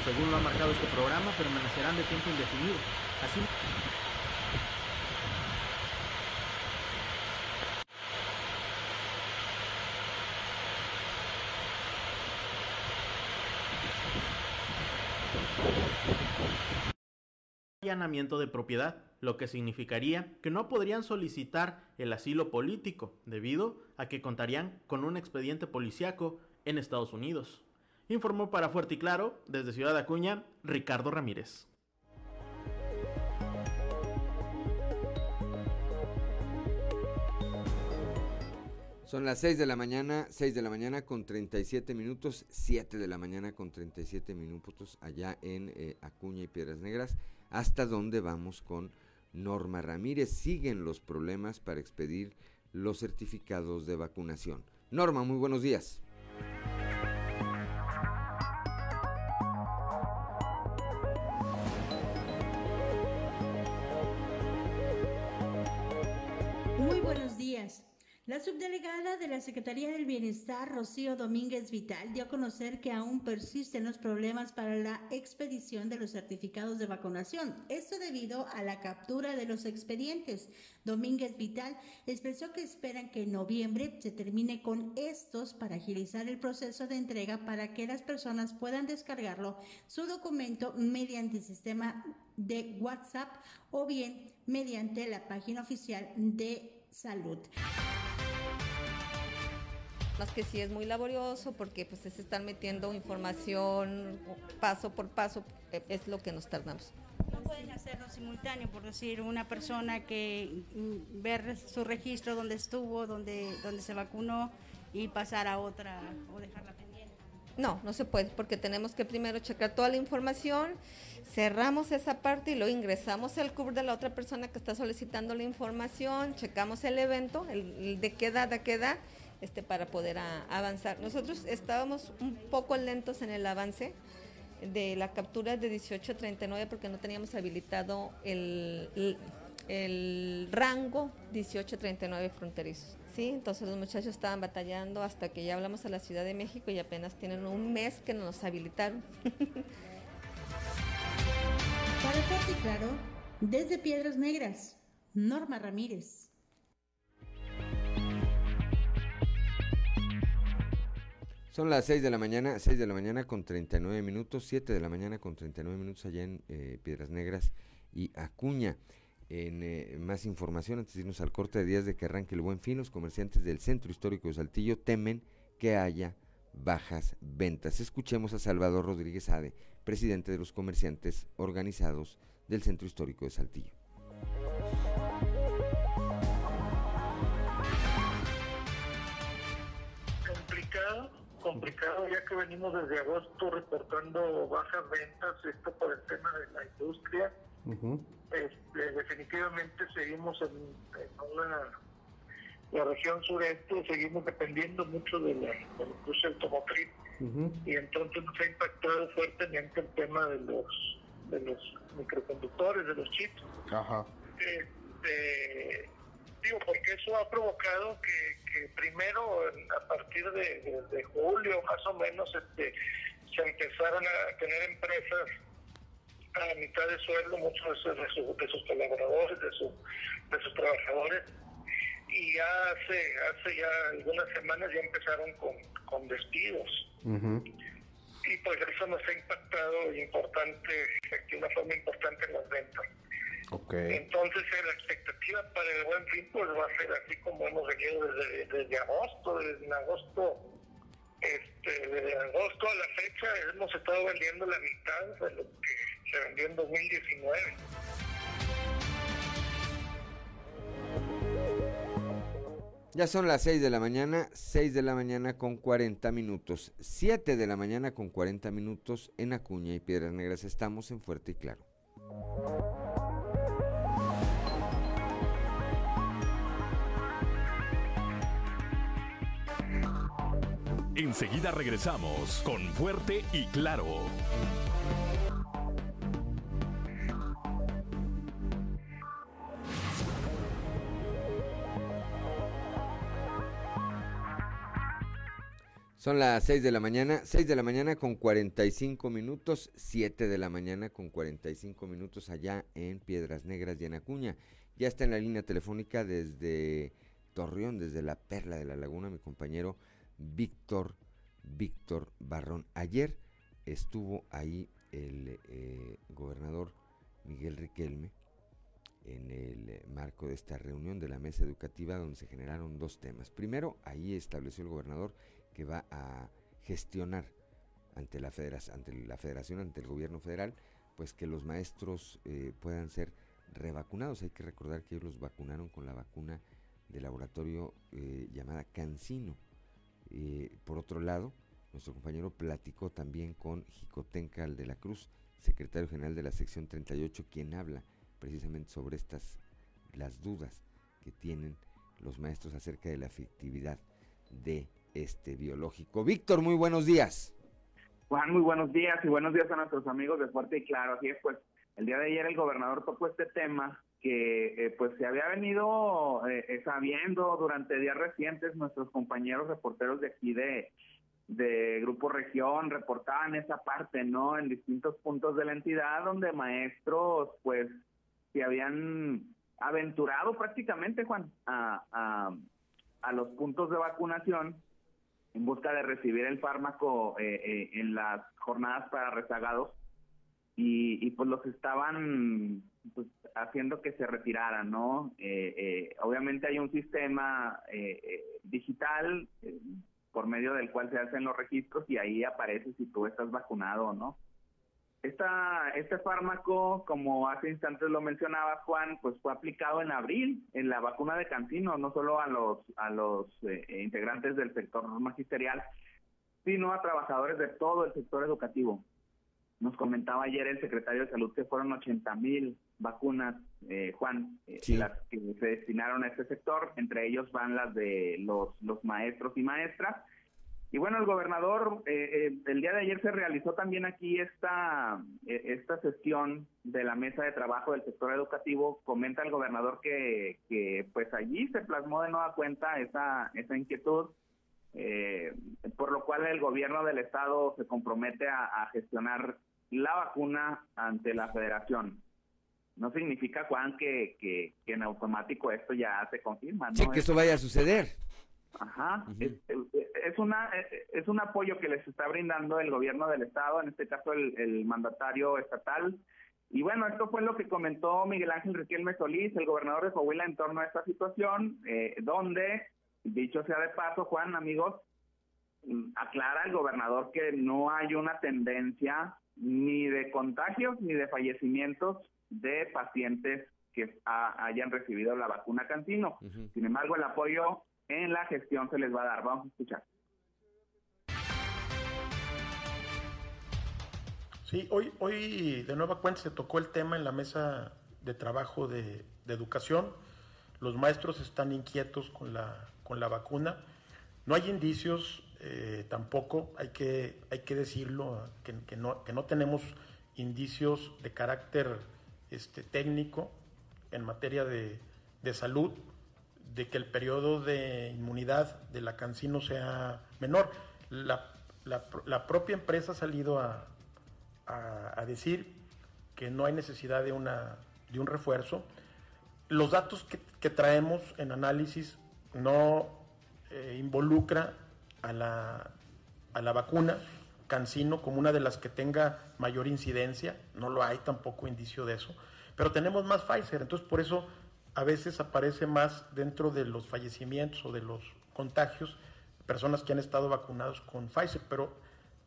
Según lo ha marcado este programa, permanecerán de tiempo indefinido. Así de propiedad, lo que significaría que no podrían solicitar el asilo político debido a que contarían con un expediente policiaco en Estados Unidos. Informó para Fuerte y Claro, desde Ciudad Acuña, Ricardo Ramírez. Son las 6 de la mañana, 6 de la mañana con 37 minutos, 7 de la mañana con 37 minutos allá en eh, Acuña y Piedras Negras, hasta donde vamos con Norma Ramírez. Siguen los problemas para expedir los certificados de vacunación. Norma, muy buenos días. La subdelegada de la Secretaría del Bienestar, Rocío Domínguez Vital, dio a conocer que aún persisten los problemas para la expedición de los certificados de vacunación. Esto debido a la captura de los expedientes. Domínguez Vital expresó que esperan que en noviembre se termine con estos para agilizar el proceso de entrega para que las personas puedan descargarlo su documento mediante el sistema de WhatsApp o bien mediante la página oficial de salud más que sí es muy laborioso porque pues se están metiendo información paso por paso, eh, es lo que nos tardamos. No pueden hacerlo simultáneo, por decir, una persona que mm, ver su registro donde estuvo, donde, donde se vacunó y pasar a otra o dejarla pendiente. No, no se puede porque tenemos que primero checar toda la información, cerramos esa parte y luego ingresamos al CUR de la otra persona que está solicitando la información, checamos el evento, el, de qué edad a qué edad este, para poder avanzar. Nosotros estábamos un poco lentos en el avance de la captura de 1839 porque no teníamos habilitado el, el, rango 1839 fronterizos. ¿sí? Entonces los muchachos estaban batallando hasta que ya hablamos a la Ciudad de México y apenas tienen un mes que nos habilitaron. Para el claro, desde Piedras Negras, Norma Ramírez. Son las 6 de la mañana, 6 de la mañana con 39 minutos, 7 de la mañana con 39 minutos allá en eh, Piedras Negras y Acuña. En eh, más información, antes de irnos al corte de días de que arranque el buen fin, los comerciantes del Centro Histórico de Saltillo temen que haya bajas ventas. Escuchemos a Salvador Rodríguez Ade, presidente de los comerciantes organizados del Centro Histórico de Saltillo. Complicado ya que venimos desde agosto reportando bajas ventas, esto por el tema de la industria. este, definitivamente seguimos en, una, la región sureste, seguimos dependiendo mucho de la, industria automotriz y entonces nos ha impactado fuertemente el tema de los de los microconductores, de los chips. Ajá. Este, digo, porque eso ha provocado que, primero, a partir de, julio más o menos, este, se empezaron a tener empresas a mitad de sueldo, muchos de sus, de sus colaboradores, de, de sus trabajadores, y ya hace, hace ya algunas semanas ya empezaron con, con despidos. Y pues eso nos ha impactado importante, de una forma importante en las ventas. Entonces eh, la expectativa para el buen fin pues va a ser así como hemos venido desde, desde agosto, desde agosto, este, desde agosto a la fecha hemos estado vendiendo la mitad de lo que se vendió en 2019. Ya son las 6 de la mañana, 6 de la mañana con 40 minutos, 7 de la mañana con 40 minutos en Acuña y Piedras Negras. Estamos en Fuerte y Claro. Enseguida regresamos con Fuerte y Claro. Son las 6 de la mañana, 6 de la mañana con 45 minutos, 7 de la mañana con 45 minutos allá en Piedras Negras y en Acuña. Ya está en la línea telefónica desde Torreón, desde la Perla de la Laguna, mi compañero Víctor, Víctor Barrón. Ayer estuvo ahí el eh, gobernador Miguel Riquelme en el eh, marco de esta reunión de la mesa educativa donde se generaron dos temas. Primero, ahí estableció el gobernador que va a gestionar ante la, federación, ante la federación, ante el gobierno federal, pues que los maestros eh, puedan ser revacunados. Hay que recordar que ellos los vacunaron con la vacuna del laboratorio llamada Cancino. Eh, por otro lado, nuestro compañero platicó también con Jicotencal de la Cruz, secretario general de la sección 38, quien habla precisamente sobre estas, las dudas que tienen los maestros acerca de la efectividad de este biológico. Víctor, muy buenos días. Juan, muy buenos días y buenos días a nuestros amigos de Fuerte y Claro. Así es, pues el día de ayer el gobernador tocó este tema que eh, pues se había venido eh, sabiendo durante días recientes nuestros compañeros reporteros de aquí de, de Grupo Región reportaban esa parte, ¿no? En distintos puntos de la entidad donde maestros pues se habían aventurado prácticamente, Juan, a, a, a los puntos de vacunación en busca de recibir el fármaco eh, eh, en las jornadas para rezagados y, y pues los estaban pues, haciendo que se retiraran, ¿no? Eh, obviamente hay un sistema digital por medio del cual se hacen los registros y ahí aparece si tú estás vacunado o no. Esta, este fármaco, como hace instantes lo mencionaba Juan, pues fue aplicado en abril en la vacuna de Cancino, no solo a los, a los eh, integrantes del sector magisterial, sino a trabajadores de todo el sector educativo. Nos comentaba ayer el secretario de Salud que fueron 80 mil vacunas, eh, Juan, eh, las que se destinaron a este sector, entre ellos van las de los, los maestros y maestras, y bueno, el gobernador, eh, eh, el día de ayer se realizó también aquí esta, eh, esta sesión de la mesa de trabajo del sector educativo. Comenta el gobernador que, que pues allí se plasmó de nueva cuenta esa, esa inquietud, por lo cual el gobierno del estado se compromete a, gestionar la vacuna ante la federación. No significa, Juan, que, que, en automático esto ya se confirma. ¿no? que eso vaya a suceder. Ajá, es, una es un apoyo que les está brindando el gobierno del estado, en este caso el, mandatario estatal. Y bueno, esto fue lo que comentó Miguel Ángel Riquelme Solís, el gobernador de Coahuila, en torno a esta situación, eh, donde, dicho sea de paso, Juan, amigos, aclara el gobernador que no hay una tendencia ni de contagios ni de fallecimientos de pacientes que hayan recibido la vacuna Cantino. Sin embargo, el apoyo en la gestión se les va a dar. Vamos a escuchar. Sí, hoy, hoy de nueva cuenta se tocó el tema en la mesa de trabajo de, educación. Los maestros están inquietos con la, con la vacuna. No hay indicios eh, tampoco, hay que, hay que decirlo, que, no, que no tenemos indicios de carácter este, técnico en materia de, de salud de que el periodo de inmunidad de la cancino sea menor. La, la, propia empresa ha salido a, a, decir que no hay necesidad de, una, de un refuerzo. Los datos que, que traemos en análisis no eh, involucra a la, a la vacuna Cancino como una de las que tenga mayor incidencia, no lo hay tampoco indicio de eso, pero tenemos más Pfizer, entonces por eso a veces aparece más dentro de los fallecimientos o de los contagios personas que han estado vacunados con Pfizer, pero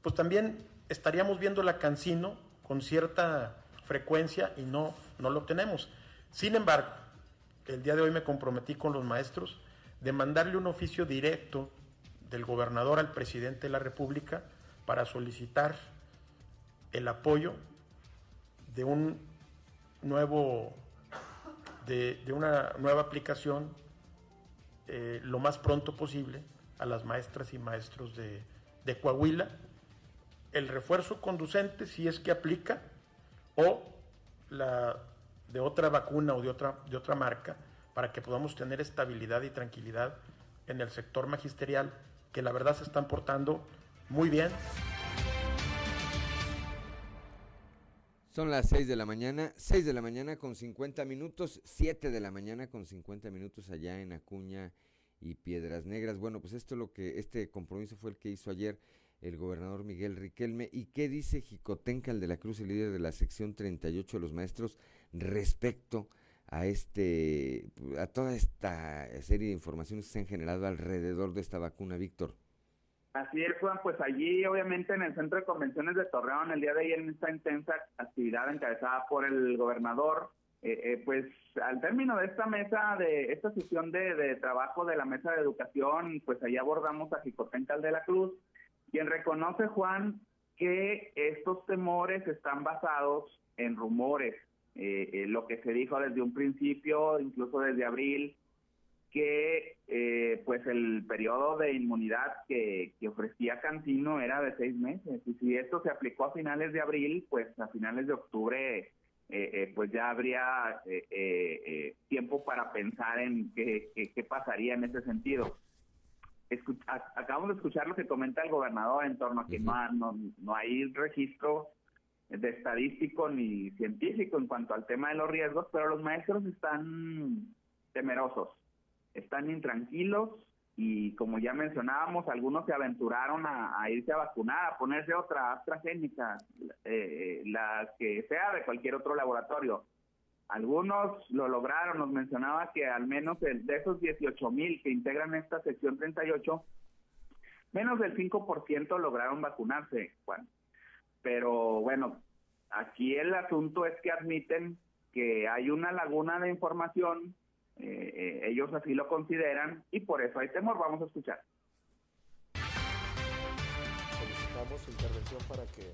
pues también estaríamos viendo la cancino con cierta frecuencia y no, no lo tenemos. Sin embargo, el día de hoy me comprometí con los maestros de mandarle un oficio directo del gobernador al presidente de la República para solicitar el apoyo de un nuevo de, una nueva aplicación eh, lo más pronto posible a las maestras y maestros de, Coahuila. El refuerzo conducente, si es que aplica, o la de otra vacuna o de otra, de otra marca, para que podamos tener estabilidad y tranquilidad en el sector magisterial, que la verdad se están portando muy bien. Son las 6 de la mañana, 6 de la mañana con 50 minutos, 7 de la mañana con 50 minutos allá en Acuña y Piedras Negras. Bueno, pues esto lo que este compromiso fue el que hizo ayer el gobernador Miguel Riquelme y qué dice Jicotencal de la Cruz, el líder de la sección 38 de los maestros respecto a este a toda esta serie de informaciones que se han generado alrededor de esta vacuna, Víctor. Así es, Juan, pues allí obviamente en el Centro de Convenciones de Torreón el día de ayer en esta intensa actividad encabezada por el gobernador, pues al término de esta mesa, de esta sesión de, trabajo de la mesa de educación, pues ahí abordamos a Jicotencal de la Cruz, quien reconoce, Juan, que estos temores están basados en rumores. lo que se dijo desde un principio, incluso desde abril, que eh, pues el periodo de inmunidad que, ofrecía Cantino era de seis meses. Y si esto se aplicó a finales de abril pues a finales de octubre eh, eh, pues ya habría tiempo para pensar en qué, qué, pasaría en ese sentido. acabamos de escuchar lo que comenta el gobernador en torno a que no, no, no hay registro de estadístico ni científico en cuanto al tema de los riesgos, pero los maestros están temerosos están intranquilos y como ya mencionábamos, algunos se aventuraron a, irse a vacunar, a ponerse otra AstraZeneca, eh, la que sea de cualquier otro laboratorio. Algunos lo lograron, nos mencionaba que al menos de esos 18 mil que integran esta sección 38, menos del 5% lograron vacunarse, Juan. Pero bueno, aquí el asunto es que admiten que hay una laguna de información eh, eh, ellos así lo consideran y por eso hay temor. Vamos a escuchar. Solicitamos intervención para que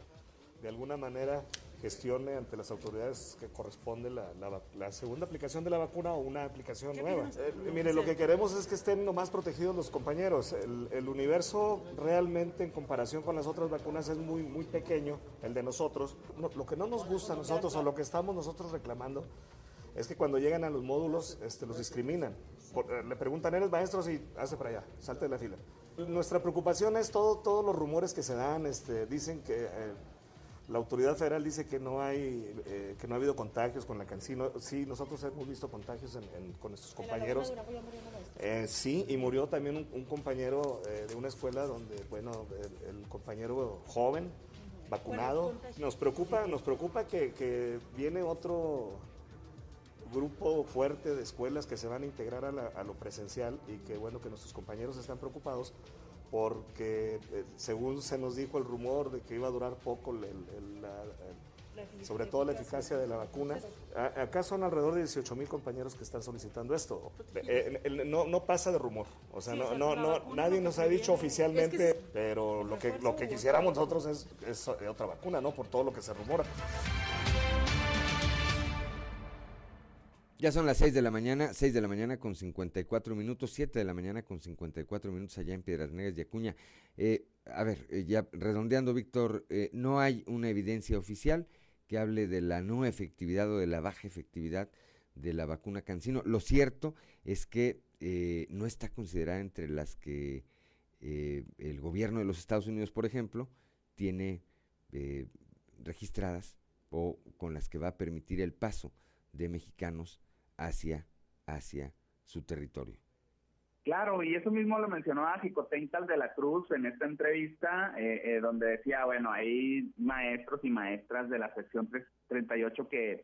de alguna manera gestione ante las autoridades que corresponde la, la, segunda aplicación de la vacuna o una aplicación nueva. Eh, mire, lo que queremos es que estén lo más protegidos los compañeros. El, el, universo realmente en comparación con las otras vacunas es muy, muy pequeño, el de nosotros. lo que no nos gusta a nosotros o lo que estamos nosotros reclamando es que cuando llegan a los módulos este, los discriminan. Eh, le preguntan, ¿eres maestro? Sí, hace para allá, salte de la fila. Nuestra preocupación es todo, todos los rumores que se dan, este, dicen que eh, la autoridad federal dice que no hay, eh, que no ha habido contagios con la cancino. Sí, nosotros hemos visto contagios con nuestros compañeros. sí, y murió también un, compañero de una escuela donde, bueno, el, compañero joven, vacunado. Nos preocupa, nos preocupa que, que viene otro grupo fuerte de escuelas que se van a integrar a, lo presencial y que bueno que nuestros compañeros están preocupados porque eh, según se nos dijo el rumor de que iba a durar poco sobre todo la eficacia de la vacuna. acá son alrededor de 18 mil compañeros que están solicitando esto. Eh, no, no pasa de rumor, o sea, no, no, no nadie nos ha dicho oficialmente, pero lo que, lo que quisiéramos nosotros es, es otra vacuna, ¿no? Por todo lo que se rumora. Ya son las 6 de la mañana, 6 de la mañana con 54 minutos, 7 de la mañana con 54 minutos allá en Piedras Negras y Acuña. Eh, a ver, eh, ya redondeando, Víctor, eh, no hay una evidencia oficial que hable de la no efectividad o de la baja efectividad de la vacuna Cancino. Lo cierto es que no está considerada entre las que el gobierno de los Estados Unidos, por ejemplo, tiene registradas o con las que va a permitir el paso de mexicanos hacia, hacia su territorio. Claro, y eso mismo lo mencionó a Jicotencal de la Cruz en esta entrevista, eh, eh, donde decía, bueno, hay maestros y maestras de la sección 38 que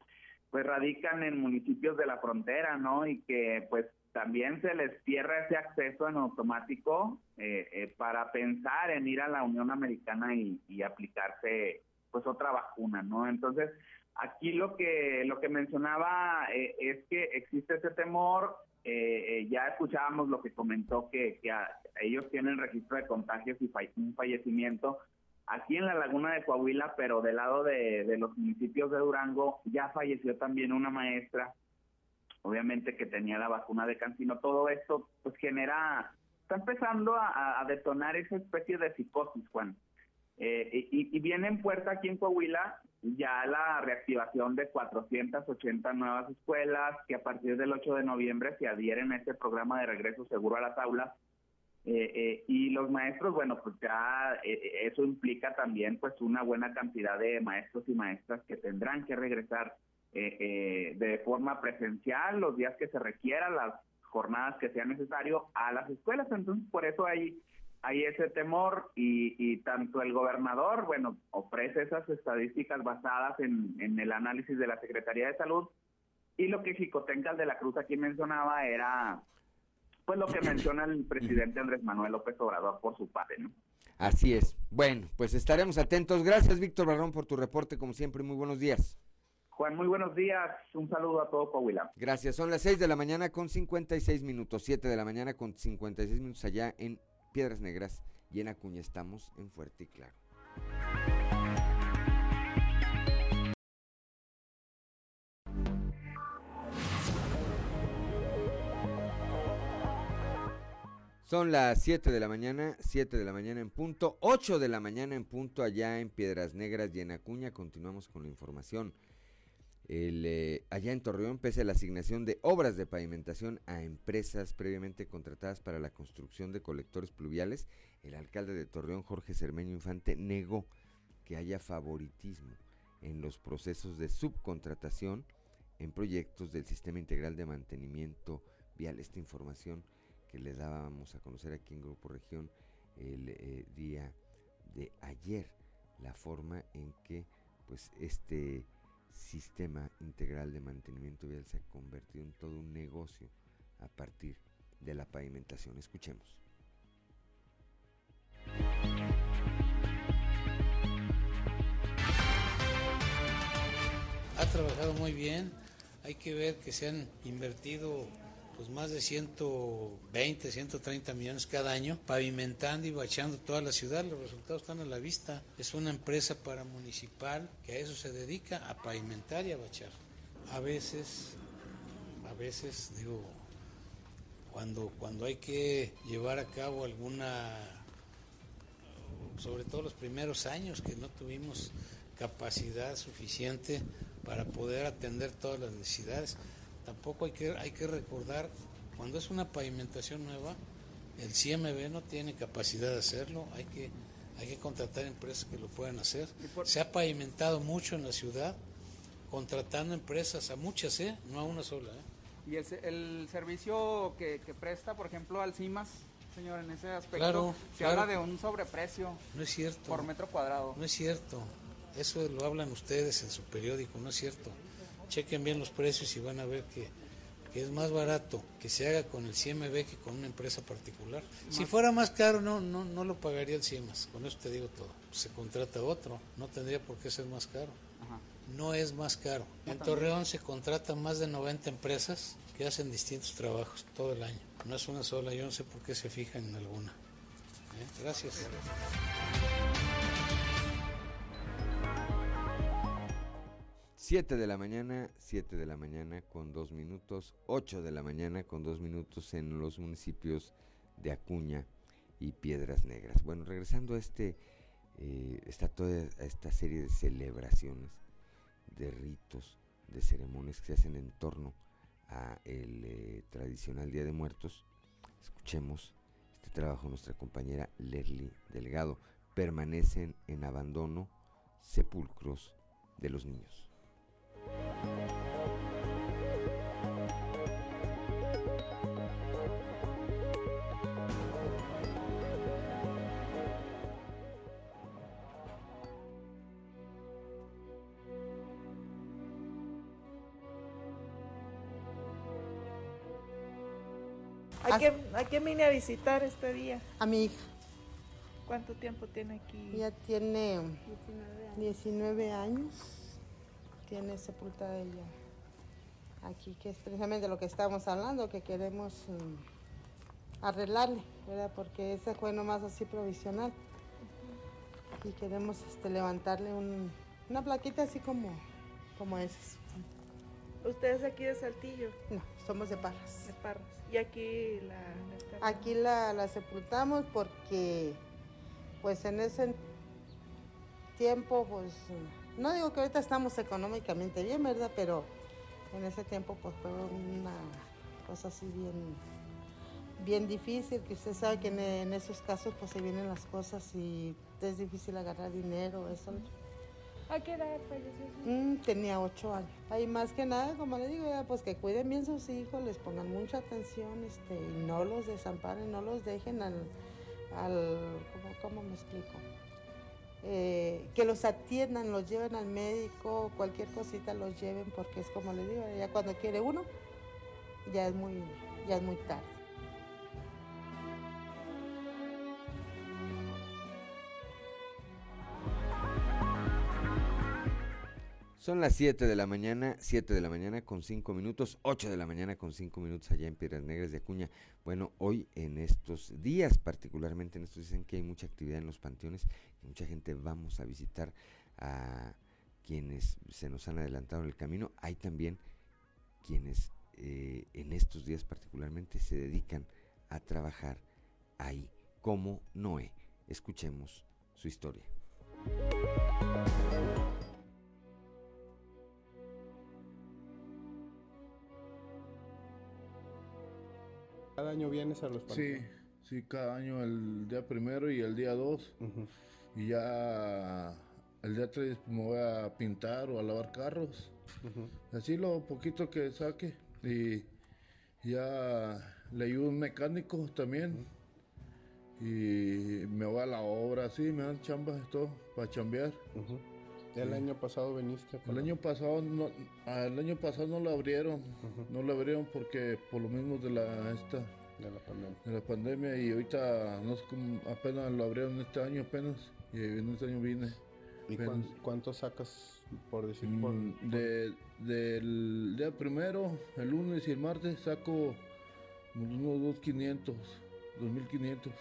pues radican en municipios de la frontera, ¿no? Y que pues también se les cierra ese acceso en automático eh, para pensar en ir a la Unión Americana y, y aplicarse pues otra vacuna, ¿no? Entonces, Aquí lo que lo que mencionaba eh, es que existe ese temor. Eh, eh, ya escuchábamos lo que comentó que, ellos tienen registro de contagios y un fallecimiento aquí en la laguna de Coahuila, pero del lado de, los municipios de Durango ya falleció también una maestra, obviamente que tenía la vacuna de Cancino. Todo esto pues genera, está empezando a, detonar esa especie de psicosis, Juan. y, y, viene en puerta aquí en Coahuila ya la reactivación de 480 nuevas escuelas que a partir del 8 de noviembre se adhieren a este programa de regreso seguro a las aulas. Eh, eh, y los maestros, bueno, pues ya eh, eso implica también pues una buena cantidad de maestros y maestras que tendrán que regresar de forma presencial los días que se requiera, las jornadas que sea necesario a las escuelas. Entonces, por eso hay hay ese temor y, tanto el gobernador, bueno, ofrece esas estadísticas basadas en, el análisis de la Secretaría de Salud y lo que Jicotencal de la Cruz aquí mencionaba era pues lo que menciona el presidente Andrés Manuel López Obrador por su parte, ¿no? Así es. Bueno, pues estaremos atentos. Gracias, Víctor Barrón, por tu reporte, como siempre. Muy buenos días. Juan, muy buenos días. Un saludo a todo Coahuila. Gracias. Son las 6 de la mañana con 56 minutos, 7 de la mañana con 56 minutos allá en Piedras Negras y en Acuña estamos en Fuerte y Claro. Son las 7 de la mañana, 7 de la mañana en punto, 8 de la mañana en punto allá en Piedras Negras y en Acuña. Continuamos con la información. El, eh, allá en Torreón, pese a la asignación de obras de pavimentación a empresas previamente contratadas para la construcción de colectores pluviales, el alcalde de Torreón, Jorge Cermeño Infante, negó que haya favoritismo en los procesos de subcontratación en proyectos del Sistema Integral de Mantenimiento Vial. Esta información que le dábamos a conocer aquí en Grupo Región el eh, día de ayer, la forma en que pues este sistema integral de mantenimiento vial se ha convertido en todo un negocio a partir de la pavimentación. Escuchemos. Ha trabajado muy bien, hay que ver que se han invertido pues más de 120, 130 millones cada año, pavimentando y bachando toda la ciudad. Los resultados están a la vista. Es una empresa paramunicipal que a eso se dedica, a pavimentar y a bachar. A veces, a veces, digo, cuando, cuando hay que llevar a cabo alguna, sobre todo los primeros años que no tuvimos capacidad suficiente para poder atender todas las necesidades, Tampoco hay que, hay que recordar, cuando es una pavimentación nueva, el CMB no tiene capacidad de hacerlo, hay que, hay que contratar empresas que lo puedan hacer. Se ha pavimentado mucho en la ciudad, contratando empresas, a muchas, ¿eh? no a una sola. ¿eh? ¿Y el, el servicio que, que, presta, por ejemplo, al CIMAS, señor, en ese aspecto, claro, se habla de un sobreprecio no es cierto, por metro cuadrado? No es cierto, eso lo hablan ustedes en su periódico, no es cierto chequen bien los precios y van a ver que, es más barato que se haga con el CMB que con una empresa particular. Si fuera más caro, no, no, no lo pagaría el CIEMAS, con eso te digo todo. Se contrata otro, no tendría por qué ser más caro. No es más caro. En Torreón se contratan más de 90 empresas que hacen distintos trabajos todo el año. No es una sola, yo no sé por qué se fijan en alguna. ¿Eh? Gracias. 7 de la mañana, 7 de la mañana con dos minutos, 8 de la mañana con dos minutos en los municipios de Acuña y Piedras Negras. Bueno, regresando a este, eh, está toda esta serie de celebraciones, de ritos, de ceremonias que se hacen en torno a el eh, tradicional Día de Muertos. Escuchemos este trabajo de nuestra compañera Leslie Delgado. Permanecen en abandono sepulcros de los niños. ¿A quién, ¿A quién vine a visitar este día? A mi hija. ¿Cuánto tiempo tiene aquí? Ya tiene 19 años tiene sepultada ella aquí, que es precisamente lo que estamos hablando, que queremos mm, arreglarle, ¿verdad? Porque ese fue nomás así provisional. Y queremos este, levantarle una plaquita así como, como esas. ¿Usted es aquí de Saltillo? No, somos de Parras. De Parras. ¿Y aquí la...? Aquí la, la sepultamos porque, pues en ese tiempo, pues no digo que ahorita estamos económicamente bien, ¿verdad? Pero en ese tiempo pues fue una cosa así bien, bien difícil, que usted sabe que en, esos casos pues se vienen las cosas y es difícil agarrar dinero, eso. ¿A qué edad falleció? Mm, tenía ocho años. Ahí más que nada, como le digo, pues que cuiden bien sus hijos, les pongan mucha atención este, y no los desamparen, no los dejen al, al ¿cómo me explico? Eh, que los atiendan, los lleven al médico, cualquier cosita los lleven, porque es como les digo, ya cuando quiere uno, ya es muy, ya es muy tarde. Son las 7 de la mañana, 7 de la mañana con 5 minutos, 8 de la mañana con 5 minutos allá en Piedras Negras de Acuña. Bueno, hoy en estos días, particularmente en estos dicen que hay mucha actividad en los panteones, mucha gente vamos a visitar a quienes se nos han adelantado en el camino. Hay también quienes eh, en estos días particularmente se dedican a trabajar ahí, como Noé. Escuchemos su historia. ¿Cada año vienes a los Sí, sí, cada año el día primero y el día dos. Y ya el día tres me voy a pintar o a lavar carros. Así lo poquito que saque. Y ya le ayudo a un mecánico también. Y me voy a la obra, sí, me dan chambas y todo para chambear. ¿El Sí. año pasado viniste? El año pasado no, el año pasado no lo abrieron, no lo abrieron porque por lo mismo de la esta de la pandemia, de la pandemia y ahorita no sé cómo apenas lo abrieron este año apenas y en este año vine. ¿Y apenas. cuán- cuánto sacas por decir? por- Mm, de, del día primero, el lunes y el martes saco unos 2.500, 2.500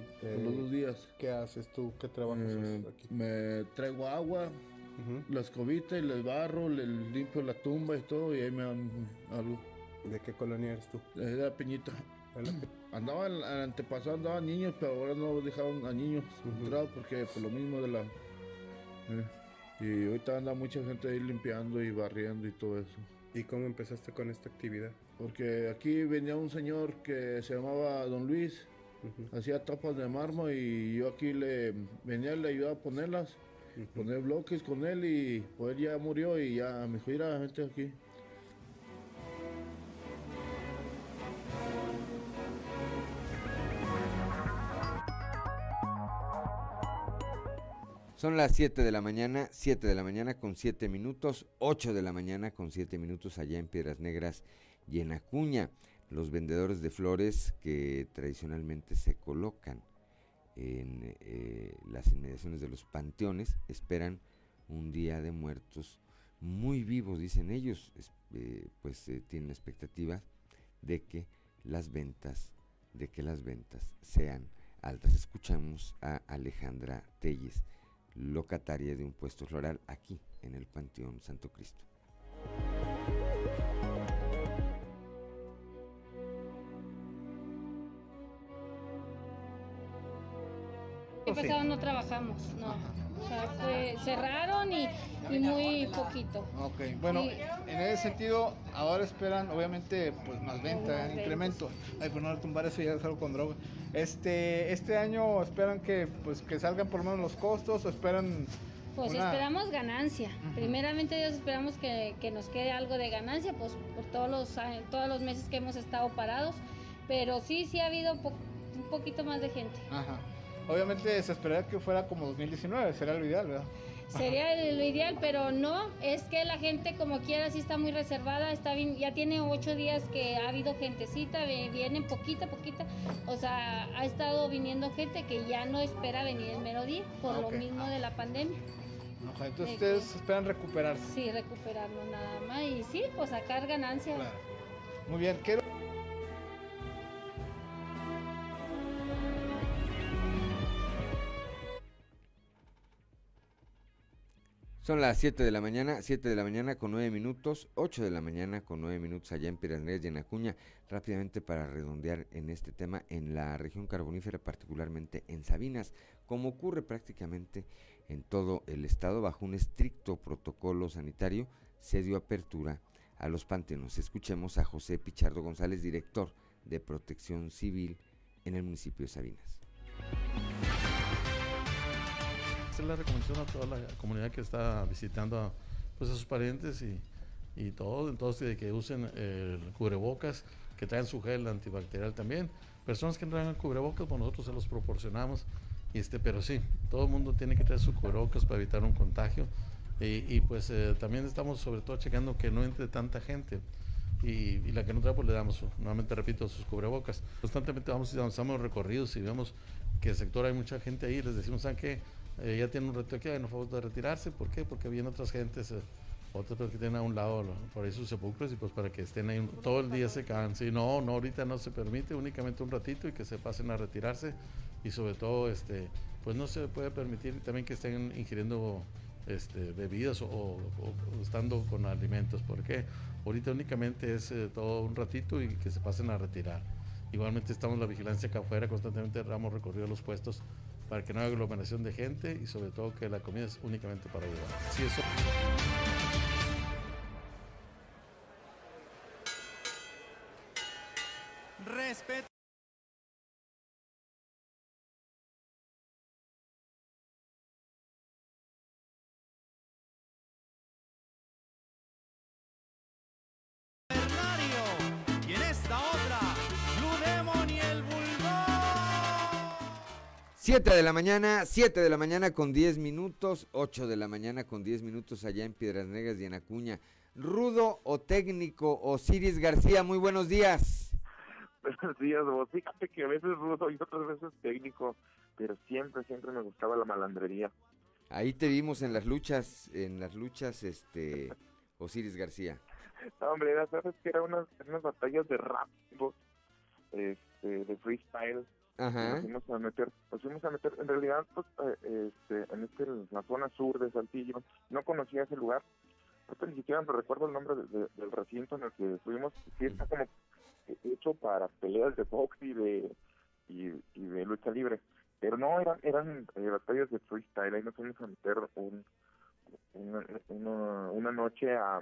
por los eh, dos días. ¿Qué haces tú? ¿Qué trabajas Eh, aquí? me traigo agua, la escobita y les barro, le limpio la tumba y todo y ahí me dan algo. ¿De qué colonia eres tú? De la Peñita. Andaba el, el antepasado andaban niños, pero ahora no dejaron a niños entrar porque por lo mismo de la eh, y ahorita anda mucha gente ahí limpiando y barriendo y todo eso. ¿Y cómo empezaste con esta actividad? Porque aquí venía un señor que se llamaba Don Luis, hacía tapas de mármol y yo aquí le venía, le ayudaba a ponerlas, poner bloques con él y pues él ya murió y ya me fui a la gente aquí. Son las 7 de la mañana, 7 de la mañana con 7 minutos, 8 de la mañana con 7 minutos allá en Piedras Negras y en Acuña. Los vendedores de flores que tradicionalmente se colocan en eh, las inmediaciones de los panteones esperan un día de muertos muy vivo, dicen ellos, eh, pues eh, tienen expectativas de que las ventas, de que las ventas sean altas. Escuchamos a Alejandra Telles, locataria de un puesto floral aquí en el Panteón Santo Cristo. Pasado no trabajamos, no. O sea, fue- cerraron y, y muy poquito. Ok, bueno, en ese sentido, ahora esperan, obviamente, pues más venta, Más incremento. Ay, por no tumbar eso ya es algo con droga. Este, este año esperan que, pues, que salgan por lo menos los costos o esperan. Pues una- esperamos ganancia. Primeramente Dios esperamos que, que nos quede algo de ganancia, pues por todos los, todos los meses que hemos estado parados. Pero sí, sí ha habido po- un poquito más de gente. Ajá. Obviamente se esperaría que fuera como 2019, sería lo ideal, ¿verdad? Sería lo ideal, pero no, es que la gente como quiera sí está muy reservada, está bien, ya tiene ocho días que ha habido gentecita, vienen poquita, poquita, o sea, ha estado viniendo gente que ya no espera venir el mero día por lo mismo de la pandemia. Ajá, entonces De ustedes esperan recuperarse. Sí, recuperarnos nada más y sí, pues sacar ganancia. Muy bien, quiero... Son las 7 de la mañana, 7 de la mañana con 9 minutos, 8 de la mañana con 9 minutos allá en Negras y en Acuña. Rápidamente para redondear en este tema, en la región carbonífera, particularmente en Sabinas, como ocurre prácticamente en todo el estado, bajo un estricto protocolo sanitario, se dio apertura a los panteones. Escuchemos a José Pichardo González, director de Protección Civil en el municipio de Sabinas. Es la recomendación a toda la comunidad que está visitando a, pues, a sus parientes y, y todo, entonces de que usen el cubrebocas, que traen su gel antibacterial también. Personas que no traigan cubrebocas, pues nosotros se los proporcionamos, y este, pero sí, todo el mundo tiene que traer su cubrebocas para evitar un contagio. Y, y, pues eh, también estamos sobre todo checando que no entre tanta gente. Y, y la que no trae, pues le damos, nuevamente repito, sus cubrebocas. Constantemente vamos y avanzamos recorridos y vemos que el sector hay mucha gente ahí, les decimos, ¿saben qué? Eh, ya tiene un reto aquí, no favor de retirarse. ¿Por qué? Porque vienen otras gentes, eh, otras que tienen a un lado por ahí sus sepulcros y pues para que estén ahí todo el día se cansen. No, no, ahorita no se permite, únicamente un ratito y que se pasen a retirarse y sobre todo, este, pues no se puede permitir también que estén ingiriendo este, bebidas o, estando con alimentos, porque ahorita únicamente es eh, todo un ratito y que se pasen a retirar. Igualmente estamos la vigilancia acá afuera, constantemente damos recorrido a los puestos para que no haya aglomeración de gente y sobre todo que la comida es únicamente para llevar. Si eso... Respeto. 7 de la mañana, 7 de la mañana con 10 minutos, 8 de la mañana con 10 minutos allá en Piedras Negras y en Acuña. Rudo o técnico, Osiris García, muy buenos días. Buenos días, vos. Fíjate que a veces rudo y otras veces técnico, pero siempre, siempre me gustaba la malandrería. Ahí te vimos en las luchas, en las luchas, este, Osiris García. No, hombre, era, sabes que eran unas, unas batallas de rap, este, de freestyle. Ajá. Nos fuimos a meter, nos fuimos a meter, en realidad, pues, eh, este, en este, la zona sur de Saltillo, no conocía ese lugar, Ahorita ni siquiera recuerdo el nombre de- de- del recinto en el que fuimos, sí está como hecho para peleas de box y de, y, y de lucha libre, pero no, eran, eran eh, batallas de freestyle, ahí nos fuimos a meter un, una, una, una noche a,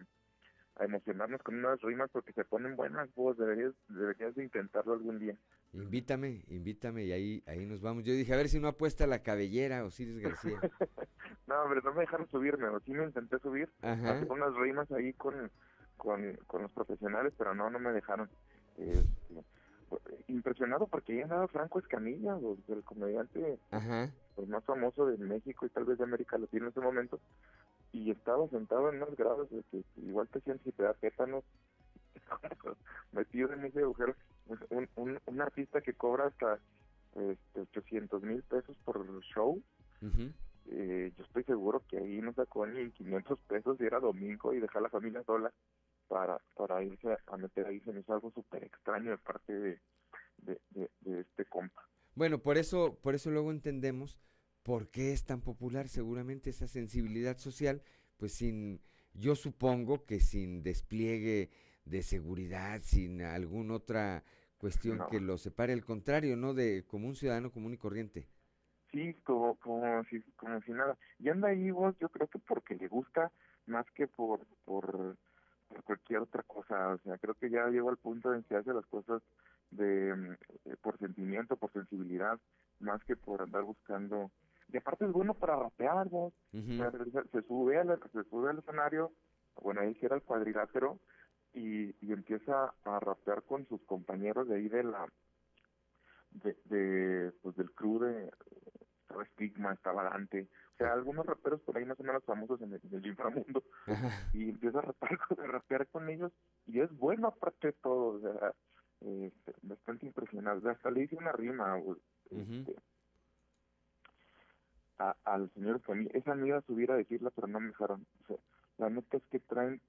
a emocionarnos con unas rimas porque se ponen buenas, vos deberías, deberías de intentarlo algún día. Invítame, invítame y ahí, ahí nos vamos. Yo dije, a ver si no apuesta la cabellera, Osiris García. No, hombre, no me dejaron subirme, o sí me intenté subir, Ajá. hacer unas rimas ahí con, con, con los profesionales, pero no, no me dejaron. Este, impresionado porque ahí andaba Franco Escamilla, o- el comediante Ajá. pues, más famoso de México y tal vez de América Latina en ese momento, y estaba sentado en unos grados de que igual te hacían si te da tétanos, metido en ese agujero, un, un, un artista que cobra hasta este, 800 mil pesos por show, eh, yo estoy seguro que ahí no sacó ni 500 pesos y era domingo y dejar a la familia sola para para irse a meter ahí se me hizo algo súper extraño de parte de, de, de- de este compa. Bueno, por eso, por eso luego entendemos por qué es tan popular seguramente esa sensibilidad social, pues sin, yo supongo que sin despliegue de seguridad, sin alguna otra cuestión No. que lo separe, al contrario, ¿no? De como un ciudadano común y corriente. Sí, como, como, si, como si nada. Y anda ahí vos, yo creo que porque le gusta más que por, por, por cualquier otra cosa. O sea, creo que ya llegó al punto en que hace las cosas de mm, eh, por sentimiento, por sensibilidad, más que por andar buscando. Y aparte es bueno para rapear, se, se sube al, se sube al escenario, bueno, ahí sí era el cuadrilátero, y, y empieza a rapear con sus compañeros de ahí de la, de, de pues del crew de estaba Stigma, estaba Dante, o sea, algunos raperos por ahí más o menos famosos en el, en el inframundo, y empieza a rapear, a rapear con ellos, y es bueno aparte de todo, o sea, este, bastante impresionante, hasta le hice una rima, este, a- al señor Escamilla, esa me iba a subir a decirla, pero no me dejaron, o sea, la neta es que traen,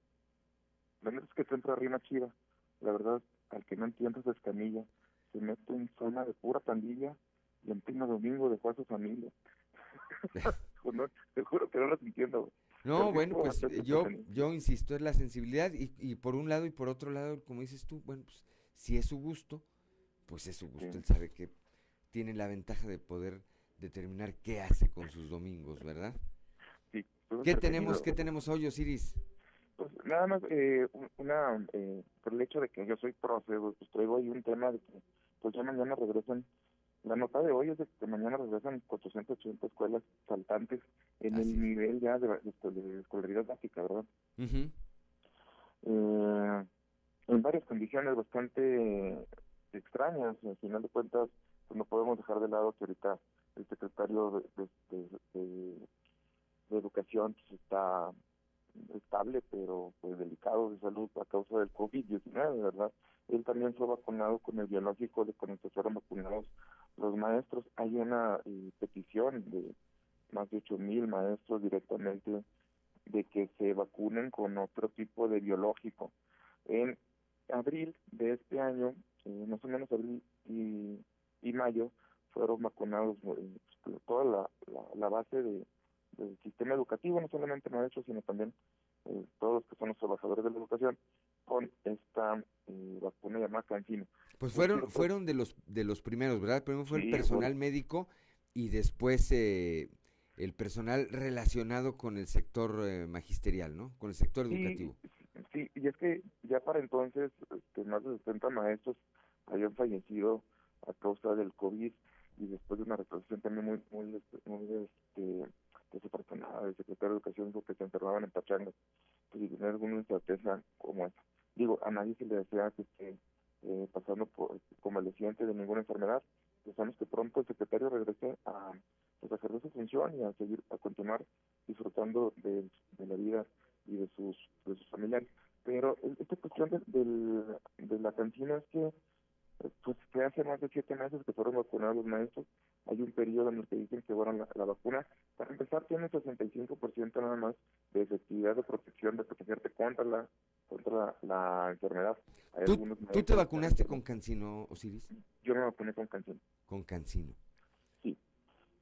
la neta es que traen otra rima chida, la verdad, al que no entienda es Escamilla, se mete en zona de pura pandilla y en pleno domingo dejó a su familia. no, te juro que no lo entiendo. güey. No, bueno, pues yo, yo insisto, es la sensibilidad y, y por un lado y por otro lado, como dices tú, bueno, pues si es su gusto, pues es su gusto, Sí. él sabe que tiene la ventaja de poder determinar qué hace con sus domingos, ¿verdad? Sí, ¿Qué tenemos, qué tenemos hoy, Osiris? Pues nada más, eh, un- una, eh, por el hecho de que yo soy profe, güey, pues traigo ahí un tema de que, pues ya mañana regresan, la nota de hoy es de que mañana regresan 480 escuelas saltantes en el nivel ya de, de, de escolaridad básica, ¿verdad? Ujú. eh, en varias condiciones bastante extrañas. Al final de cuentas, pues no podemos dejar de lado que ahorita el secretario de, de, de- Educación pues, está estable, pero pues delicado de salud a causa del COVID-19, ¿verdad? Él también fue vacunado con el biológico de que fueron vacunados los maestros. Hay una eh, petición de, más de 8 mil maestros directamente de que se vacunen con otro tipo de biológico. En abril de este año, eh, más o menos abril y, y mayo, fueron vacunados eh, pues, toda la, la, base de, del sistema educativo, no solamente maestros, sino también eh, todos los que son los trabajadores de la educación, con esta eh, vacuna llamada Cancino. Pues fueron fueron de los de los primeros, ¿verdad? Primero fue el personal médico y después eh, el personal relacionado con el sector magisterial, ¿no? Con el sector educativo. Sí, y es que ya para entonces este, más de 60 maestros habían fallecido a causa del COVID y después de una retrocesión también muy muy, este, muy este, desafortunada del secretario de Educación porque se enterraban en pachangas y tener alguna incerteza como esta. Digo, a nadie se le desea que esté eh, pasando por convaleciente de ninguna enfermedad. Pensamos que pronto el secretario regrese a pues, ejercer su función y a seguir, a continuar disfrutando de, la vida y de sus, de sus familiares. Pero esta cuestión de, de la cantina es que pues que hace más de siete meses que fueron vacunados los maestros, hay un periodo en el que dicen que bueno, la, vacuna, para empezar, tiene 65% nada más de efectividad de protección, de protegerte contra la contra la, enfermedad. ¿Tú, te vacunaste con Cancino, Osiris? Yo me vacuné con Cancino. Con Cancino. Sí.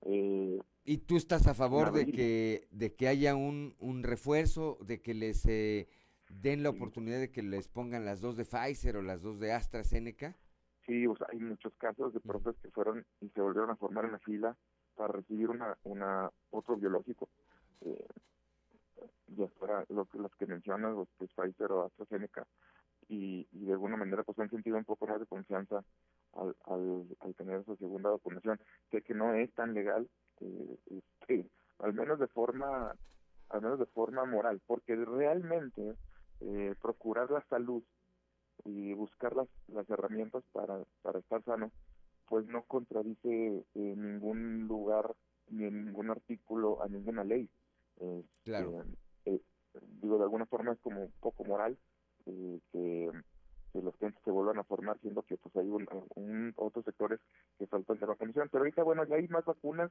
Eh, ¿Y tú estás a favor de que de que haya un, un refuerzo, de que les eh, den la oportunidad de que les pongan las dos de Pfizer o las dos de AstraZeneca? Sí, o sea, hay muchos casos de profes que fueron y se volvieron a formar en la fila para recibir una, una otro biológico. Eh, ya fuera lo que, los que mencionas, los que Pfizer o AstraZeneca, y, y de alguna manera pues han sentido un poco más de confianza al, al, al tener esa segunda vacunación. Sé que no es tan legal, eh, este, al menos de forma al menos de forma moral, porque realmente eh, procurar la salud y buscar las, las herramientas para, para estar sano, pues no contradice eh, ningún lugar ni en ningún artículo a ninguna ley. claro. Eh, digo, de alguna forma es como un poco moral eh, que, los clientes se vuelvan a formar, siendo que pues hay un, otros sectores que faltan de vacunación. Pero ahorita, bueno, ya hay más vacunas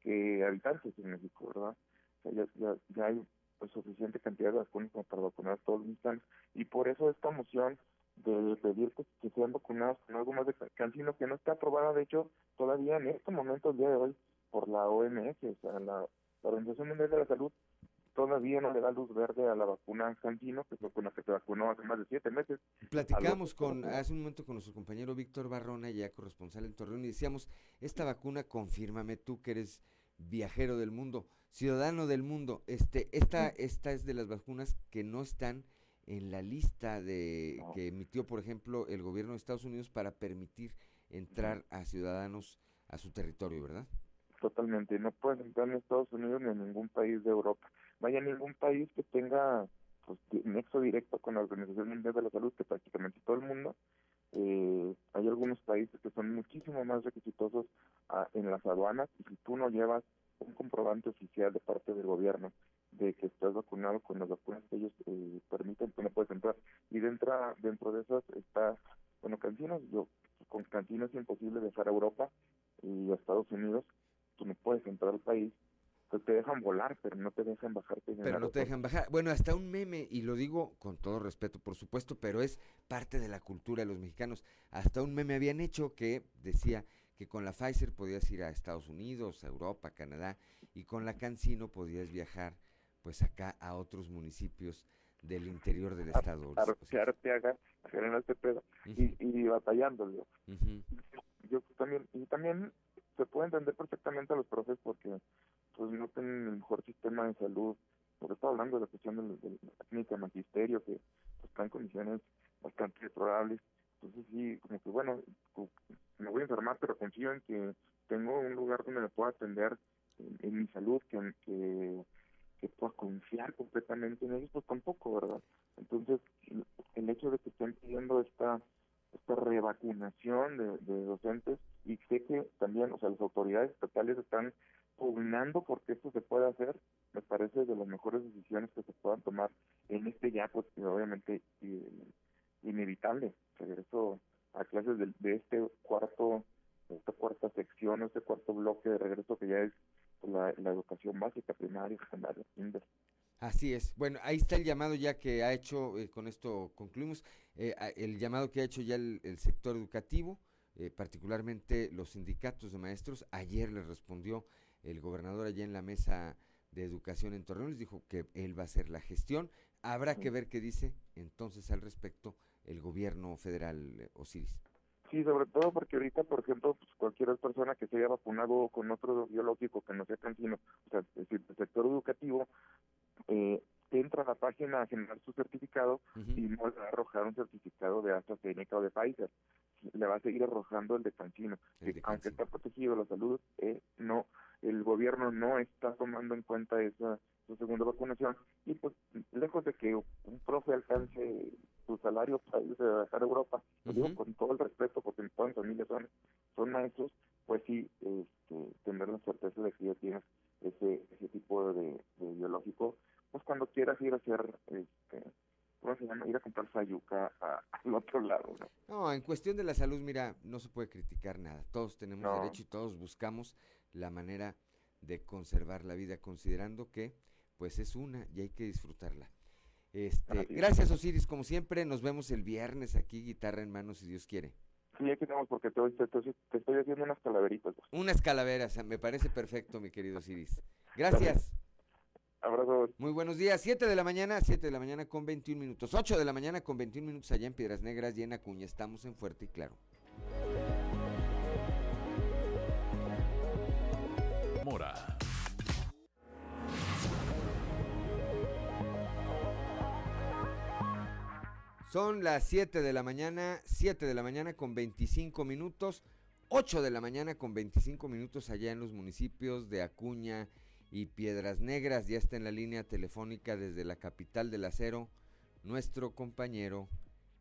que habitantes en México, ¿verdad? ya, ya, ya hay pues, suficiente cantidad de vacunas como para vacunar a todos los mexicanos. Y por eso esta moción de pedir que, sean vacunados con algo más de cancino que no está aprobada, de hecho, todavía en este momento, el día de hoy, por la OMS, o sea, la, Organización Mundial de la Salud, todavía no le da luz verde a la vacuna Cancino, que es con la que se vacunó hace más de siete meses. Platicamos con, hace un momento con nuestro compañero Víctor Barrona, ya corresponsal en Torreón, y decíamos, esta vacuna, confírmame tú que eres viajero del mundo, ciudadano del mundo, este, esta, esta es de las vacunas que no están en la lista de que emitió, por ejemplo, el gobierno de Estados Unidos para permitir entrar a ciudadanos a su territorio, ¿verdad? Totalmente, no puedes entrar en Estados Unidos ni en ningún país de Europa. Vaya ningún país que tenga pues, nexo directo con la Organización Mundial de la Salud, que prácticamente todo el mundo. Eh, hay algunos países que son muchísimo más requisitosos ah, en las aduanas y si tú no llevas un comprobante oficial de parte del gobierno de que estás vacunado con las vacunas que ellos eh, permiten, que no puedes entrar. Y dentro, dentro de esas está, bueno, cantinas, yo, con cantinas es imposible dejar a Europa y a Estados Unidos, tú no puedes entrar al país, pues te dejan volar, pero no te dejan bajarte. Pero no te dejan bajar. Bueno, hasta un meme, y lo digo con todo respeto, por supuesto, pero es parte de la cultura de los mexicanos. Hasta un meme habían hecho que decía que con la Pfizer podías ir a Estados Unidos, a Europa, Canadá, y con la Cancino podías viajar pues acá a otros municipios del interior del estado. A, a este pedo y, y batallando, Yo también, y también se puede entender perfectamente a los profes porque pues no tienen el mejor sistema de salud, porque está hablando de la cuestión de, la clínica magisterio, que pues, está en condiciones bastante deplorables. Entonces sí, como que bueno, me voy a enfermar, pero confío en que tengo un lugar donde me pueda atender en, mi salud, que, que que pueda confiar completamente en ellos, pues tampoco, ¿verdad? Entonces, el hecho de que estén pidiendo esta esta revacunación de, de docentes y sé que también, o sea, las autoridades estatales están pugnando porque esto se pueda hacer, me parece de las mejores decisiones que se puedan tomar en este ya, pues obviamente inevitable regreso a clases de, de este cuarto, esta cuarta sección, este cuarto bloque de regreso que ya es la educación básica, primaria, secundaria, kinder. Así es. Bueno, ahí está el llamado ya que ha hecho, eh, con esto concluimos, eh, el llamado que ha hecho ya el, el sector educativo, eh, particularmente los sindicatos de maestros. Ayer le respondió el gobernador allá en la mesa de educación en Torreón, les dijo que él va a hacer la gestión. Habrá que ver qué dice entonces al respecto el gobierno federal, eh, Osiris. Sí, sobre todo porque ahorita, por ejemplo, pues cualquier persona que se haya vacunado con otro biológico que no sea cancino, o sea, es decir, el sector educativo, eh, entra a la página a generar su certificado y no le va a arrojar un certificado de AstraZeneca o de Pfizer, le va a seguir arrojando el de cancino, que aunque está protegido la salud, eh, no, el gobierno no está tomando en cuenta esa, su segunda vacunación. Y pues lejos de que un profe alcance su salario para irse a a Europa, digo con todo el respeto porque todas mis familias son, son maestros, pues sí, este, tener la certeza de que ya tienes ese, ese tipo de, de biológico, pues cuando quieras ir a hacer, este, ¿cómo se llama? Ir a comprar sayuca al otro lado, ¿no? No, en cuestión de la salud, mira, no se puede criticar nada. Todos tenemos No. derecho y todos buscamos la manera de conservar la vida, considerando que, pues, es una y hay que disfrutarla. Este, gracias, Osiris, como siempre. Nos vemos el viernes aquí, guitarra en mano, si Dios quiere. Sí, aquí estamos porque te, te, te- te estoy haciendo unas calaveritas. pues. Unas calaveras, me parece perfecto, mi querido Osiris. Gracias. Abrazos. Muy buenos días. 7 de la mañana, 7 de la mañana con 21 minutos. 8 de la mañana con 21 minutos allá en Piedras Negras y en Acuña. Estamos en Fuerte y Claro. Son las 7 de la mañana, 7 de la mañana con 25 minutos, 8 de la mañana con 25 minutos allá en los municipios de Acuña y Piedras Negras. Ya está en la línea telefónica desde la capital del acero nuestro compañero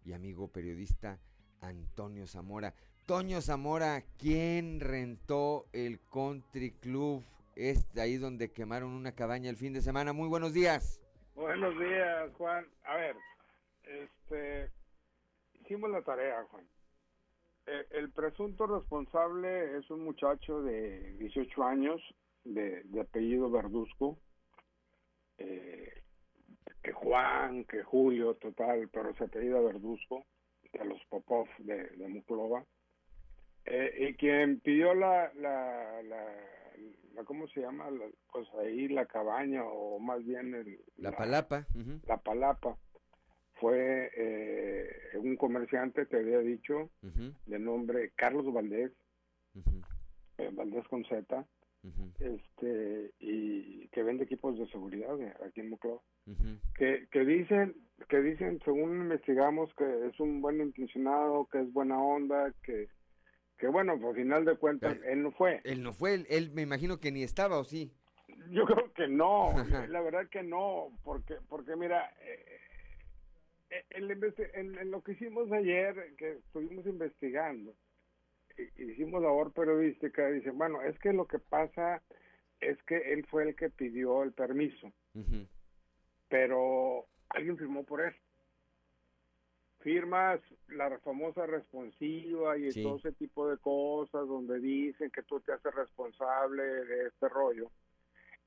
y amigo periodista Antonio Zamora. Toño Zamora, ¿quién rentó el Country Club? Este ahí donde quemaron una cabaña el fin de semana. Muy buenos días. Buenos días, Juan. A ver, este, hicimos la tarea, Juan. Eh, el presunto responsable es un muchacho de 18 años, de, de apellido Verduzco, eh, que Juan, que Julio, total, pero se apellida Verduzco, de los Popov de, de Muclova. Eh, y quien pidió la, la, la, la- ¿cómo se llama? La- pues ahí la cabaña o más bien el, La palapa. la palapa fue eh, un comerciante te había dicho de nombre Carlos Valdés. Eh, Valdés con Z. Este y que vende equipos de seguridad eh, aquí en Muclova ujú. que, que dicen que dicen según investigamos que es un buen intencionado que es buena onda que que bueno pues, al final de cuentas él no fue. Él no fue, él, él me imagino que ni estaba, ¿o sí? Yo creo que no, la verdad que no, porque porque mira, en, en lo que hicimos ayer, que estuvimos investigando, y hicimos labor periodística, dice, bueno, es que lo que pasa es que él fue el que pidió el permiso, pero alguien firmó por él. Firmas la famosa responsiva y Sí. todo ese tipo de cosas donde dicen que tú te haces responsable de este rollo.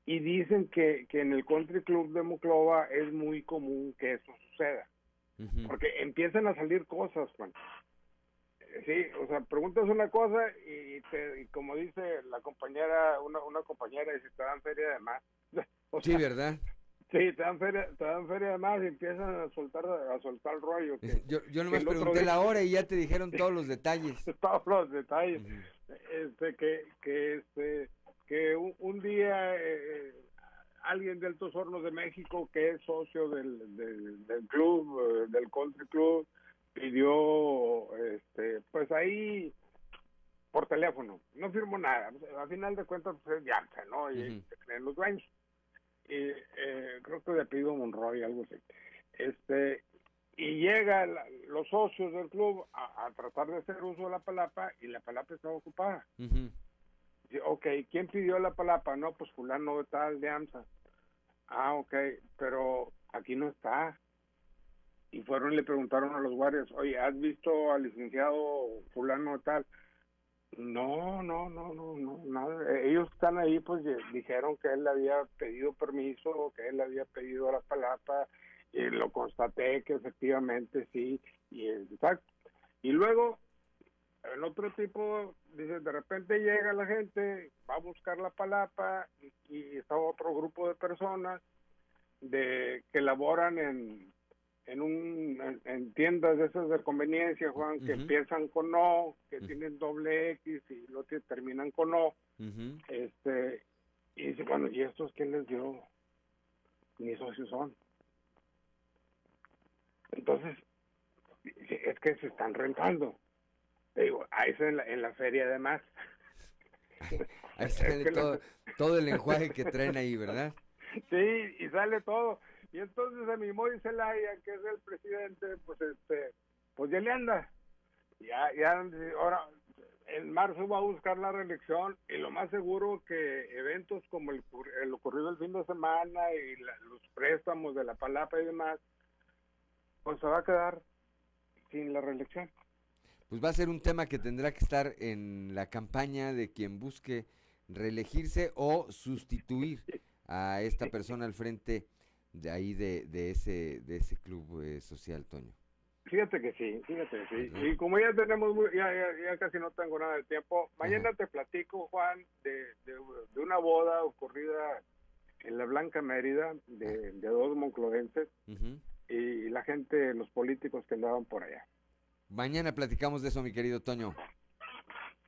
Y dicen que, que en el Country Club de Muclova es muy común que eso suceda. Porque empiezan a salir cosas, Juan. Eh, Sí, o sea, preguntas una cosa y, te, y como dice la compañera, una, una compañera, dice, te dan feria de más. O Sí, ¿verdad? Sí, te dan feria, te dan feria de más y empiezan a soltar, a soltar rollo. que- Yo, yo que nomás el otro pregunté día- la hora y ya te dijeron todos los detalles. todos los detalles. Este, que, que, este, que un, un día eh, alguien de Altos Hornos de México, que es socio del, del, del club, eh, del country club, pidió, este, pues ahí por teléfono, no firmó nada, a final de cuentas pues es ¿no? Y se creen los dueños. Y eh, creo que le pido Monroy, algo así. Este, y llega la- los socios del club a, a tratar de hacer uso de la palapa y la palapa estaba ocupada. Dice, ok, ¿quién pidió la palapa? No, pues fulano de tal de AMSA. Ah, ok, pero aquí no está. Y fueron y le preguntaron a los guardias, oye, ¿has visto al licenciado fulano tal? No, no, no, no, no, nada. Eh, Ellos están ahí, pues di- dijeron que él había pedido permiso, que él había pedido la palapa, y lo constaté que efectivamente sí, y exacto. Y luego, el otro tipo, dice, de repente llega la gente, va a buscar la palapa, y, y está otro grupo de personas de que laboran en, en un en, en tiendas de esas de conveniencia, Juan, que empiezan con O, que tienen doble X y lo que terminan con O. Este, y dice, bueno, ¿y estos quién les dio? Ni socios son. Entonces, es que se están rentando. Le digo, a eso en la, en la feria además. Ahí sale todo, todo el lenguaje que traen ahí, ¿verdad? Sí, y sale todo. Y entonces a mi Moy Zelaya, que es el presidente, pues este, pues ya le anda. Ya, ya, ahora, en marzo va a buscar la reelección y lo más seguro que eventos como el, el ocurrido el fin de semana y la- los préstamos de la palapa y demás, pues se va a quedar sin la reelección. Pues va a ser un tema que tendrá que estar en la campaña de quien busque reelegirse o sustituir a esta persona al frente de ahí de, de ese de ese club eh, social, Toño. Fíjate que sí, fíjate que sí. Y como ya tenemos, muy- ya, ya, ya casi no tengo nada de tiempo, mañana te platico, Juan, de, de, de una boda ocurrida en la Blanca Mérida de, de dos monclovenses y la gente, los políticos que andaban por allá. Mañana platicamos de eso, mi querido Toño.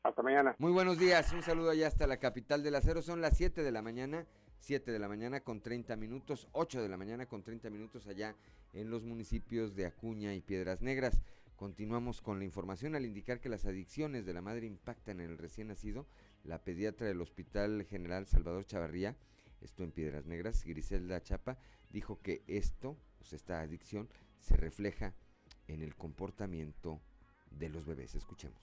Hasta mañana. Muy buenos días, un saludo allá hasta la capital del acero. Son las 7 de la mañana, 7 de la mañana con 30 minutos, 8 de la mañana con 30 minutos allá en los municipios de Acuña y Piedras Negras. Continuamos con la información al indicar que las adicciones de la madre impactan en el recién nacido. La pediatra del Hospital General Salvador Chavarría, esto en Piedras Negras, Griselda Chapa, dijo que esto, pues esta adicción, se refleja en el comportamiento de los bebés. Escuchemos.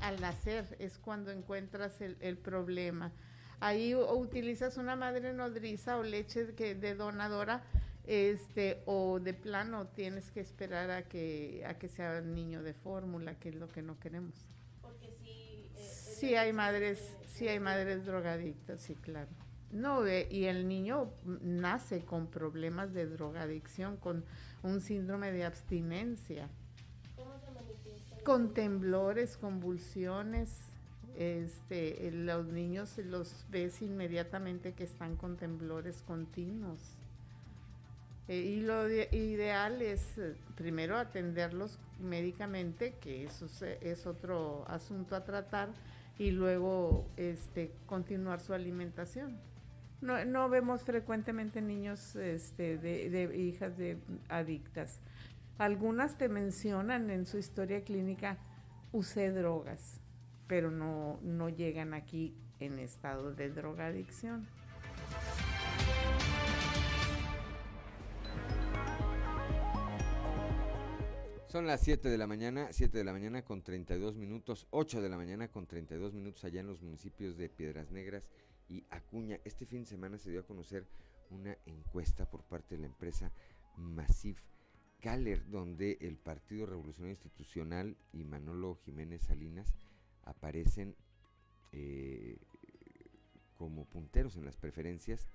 al nacer es cuando encuentras el, problema. Ahí u- utilizas una madre nodriza o leche de donadora, este, o de plano tienes que esperar a que, a que sea niño de fórmula, que es lo que no queremos. Sí hay madres, sí hay madres drogadictas, sí, claro. No, eh, y el niño nace con problemas de drogadicción, con un síndrome de abstinencia con temblores, convulsiones. Este, eh, los niños los ves inmediatamente que están con temblores continuos. Eh, y lo de- ideal es eh, primero atenderlos médicamente, que eso es, eh, es otro asunto a tratar, y luego este, continuar su alimentación. No, vemos frecuentemente niños este, de, de hijas de adictas. Algunas te mencionan en su historia clínica, usé drogas, pero no, no llegan aquí en estado de drogadicción. Son las 7 de la mañana, 7 de la mañana con 32 minutos, 8 de la mañana con 32 minutos allá en los municipios de Piedras Negras y Acuña. Este fin de semana se dio a conocer una encuesta por parte de la empresa Massif Caller, donde el Partido Revolucionario Institucional y Manolo Jiménez Salinas aparecen eh, como punteros en las preferencias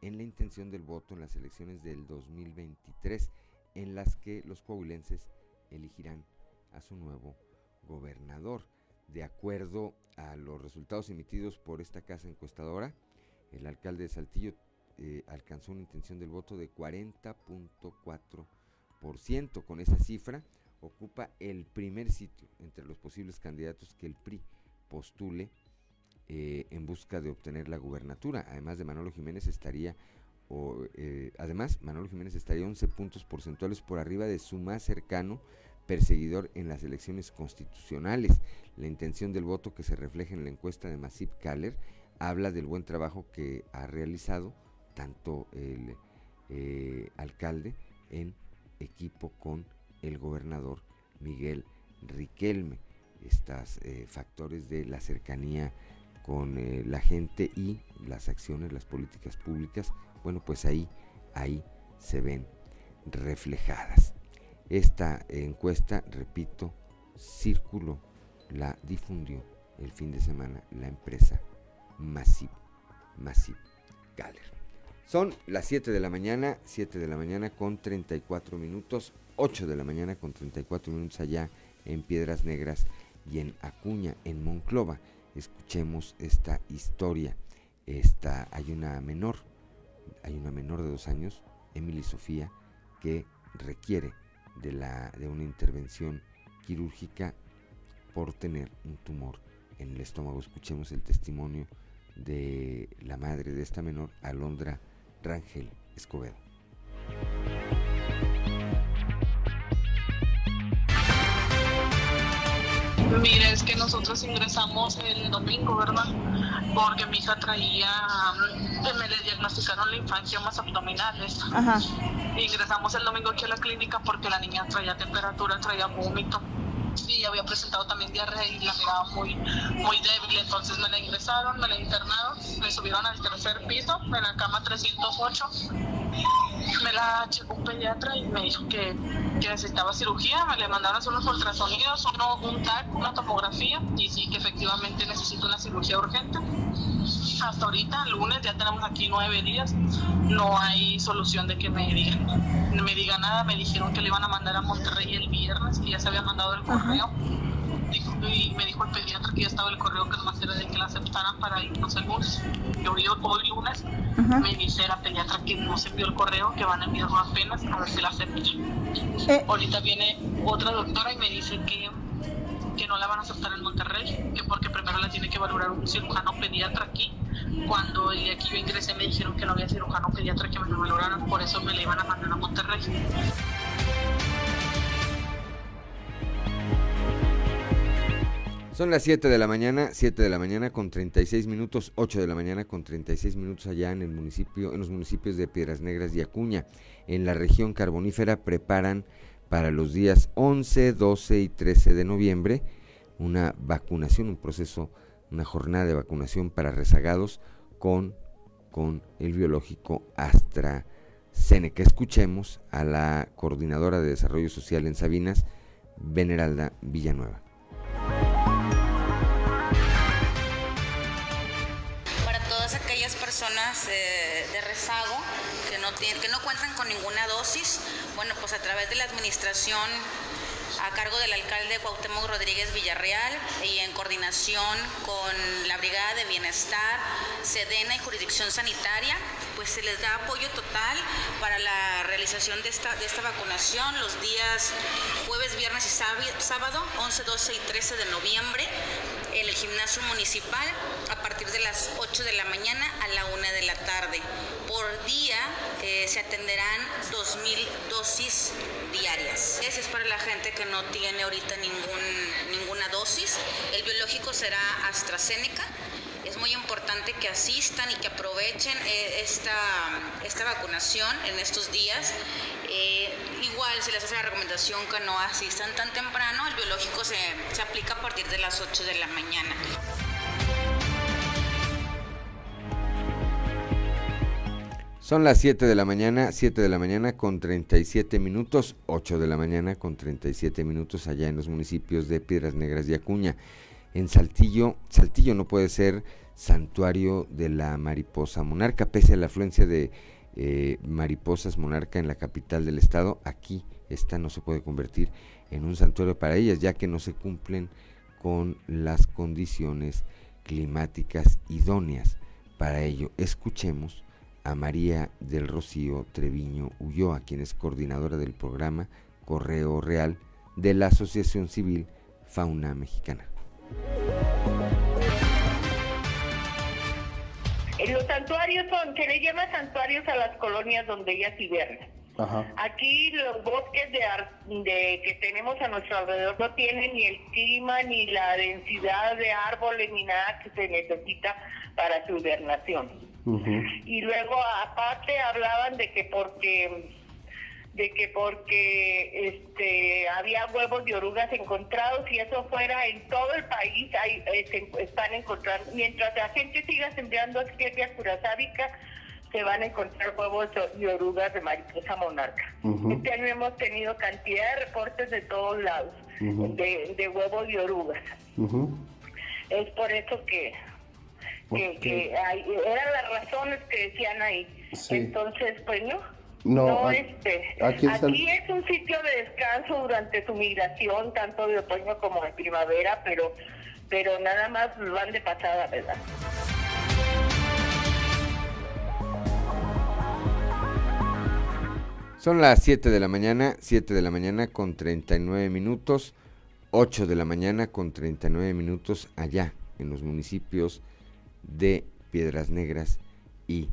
en la intención del voto en las elecciones del 2023, en las que los coahuilenses elegirán a su nuevo gobernador. De acuerdo a los resultados emitidos por esta casa encuestadora, el alcalde de Saltillo eh, alcanzó una intención del voto de 40.4%. Con esa cifra ocupa el primer sitio entre los posibles candidatos que el PRI postule eh, en busca de obtener la gubernatura. Además de Manolo Jiménez estaría eh, además, Manolo Jiménez estaría 11 puntos porcentuales por arriba de su más cercano perseguidor en las elecciones constitucionales. La intención del voto que se refleja en la encuesta de Masip Kaller habla del buen trabajo que ha realizado tanto el eh, alcalde en equipo con el gobernador Miguel Riquelme. Estos eh, factores de la cercanía con la gente y las acciones, las políticas públicas, bueno, pues ahí, ahí se ven reflejadas. Esta encuesta, repito, circuló, la difundió el fin de semana la empresa Massive, Massive Galler. Son las 7 de la mañana, 7 de la mañana con 34 minutos, 8 de la mañana con 34 minutos allá en Piedras Negras y en Acuña, en Monclova. Escuchemos esta historia. Esta, hay una menor, hay una menor de dos años, Emily Sofía, que requiere de, la, de una intervención quirúrgica por tener un tumor en el estómago. Escuchemos el testimonio de la madre de esta menor, Alondra Rangel Escobedo. Mire, es que nosotros ingresamos el domingo, ¿verdad? Porque mi hija traía, mm, me le diagnosticaron la infancia más abdominales. Ajá. Ingresamos el domingo aquí a la clínica porque la niña traía temperatura, traía vómito y había presentado también diarrea y la miraba muy, muy débil. Entonces me la ingresaron, me la internaron, me subieron al tercer piso, en la cama 308. Me la checó un pediatra y me dijo que, que necesitaba cirugía. Me le mandaron unos ultrasonidos, uno, un TAC, una tomografía y sí que efectivamente necesito una cirugía urgente hasta ahorita, lunes, ya tenemos aquí nueve días, no hay solución de que me digan, me diga nada. Me dijeron que le iban a mandar a Monterrey el viernes, que ya se había mandado el correo. Y me dijo el pediatra que ya estaba el correo que nomás era de que la aceptaran para irnos el lunes. Yo vi hoy lunes, me dice la pediatra que no se envió el correo, que van a enviarlo apenas a ver si la aceptan. Eh. Ahorita viene otra doctora y me dice que que no la van a aceptar en Monterrey, que porque primero la tiene que valorar un cirujano pediatra aquí. Cuando aquí yo ingresé me dijeron que no había cirujano pediatra que me lo valoraran, por eso me la iban a mandar a Monterrey. Son las 7 de la mañana, 7 de la mañana con 36 minutos, 8 de la mañana con 36 minutos allá en el municipio, en los municipios de Piedras Negras y Acuña, en la región carbonífera preparan para los días 11, 12 y 13 de noviembre una vacunación, un proceso, una jornada de vacunación para rezagados con, con el biológico AstraZeneca. Escuchemos a la coordinadora de Desarrollo Social en Sabinas, Veneralda Villanueva. Personas eh, de rezago que no, tienen, que no cuentan con ninguna dosis, bueno, pues a través de la administración a cargo del alcalde Cuauhtémoc Rodríguez Villarreal y en coordinación con la Brigada de Bienestar, Sedena y Jurisdicción Sanitaria, pues se les da apoyo total para la realización de esta, de esta vacunación los días jueves, viernes y sábado, 11, 12 y 13 de noviembre en el gimnasio municipal a partir de las 8 de la mañana a la 1 de la tarde. Por día eh, se atenderán 2.000 dosis diarias. Ese es para la gente que no tiene ahorita ningún, ninguna dosis. El biológico será AstraZeneca es muy importante que asistan y que aprovechen eh, esta, esta vacunación en estos días. Eh, igual se les hace la recomendación que no asistan tan temprano, el biológico se, se aplica a partir de las 8 de la mañana. Son las 7 de la mañana, 7 de la mañana con 37 minutos, 8 de la mañana con 37 minutos allá en los municipios de Piedras Negras y Acuña en Saltillo. Saltillo no puede ser santuario de la mariposa monarca, pese a la afluencia de eh, mariposas monarca en la capital del estado. Aquí esta no se puede convertir en un santuario para ellas, ya que no se cumplen con las condiciones climáticas idóneas para ello. Escuchemos a María del Rocío Treviño Ulloa, quien es coordinadora del programa Correo Real de la Asociación Civil Fauna Mexicana. Los santuarios son, se le llama santuarios a las colonias donde ellas hibernan. Aquí los bosques de, que tenemos a nuestro alrededor no tienen ni el clima, ni la densidad de árboles, ni nada que se necesita para su hibernación. Y luego aparte hablaban de que porque de que porque este había huevos de orugas encontrados y eso fuera en todo el país hay, eh, están encontrando. Mientras la gente siga sembrando Escherichia curasábica se van a encontrar huevos de orugas de mariposa monarca. Este año hemos tenido cantidad de reportes de todos lados de, huevos de orugas. Es por eso que, que, eran las razones que decían ahí. Entonces, pues no no, este, aquí, es un sitio de descanso durante su migración, tanto de otoño como de primavera, pero, pero nada más van de pasada, ¿verdad? Son las 7 de la mañana, 7 de la mañana con 39 minutos, 8 de la mañana con 39 minutos allá en los municipios de Piedras Negras y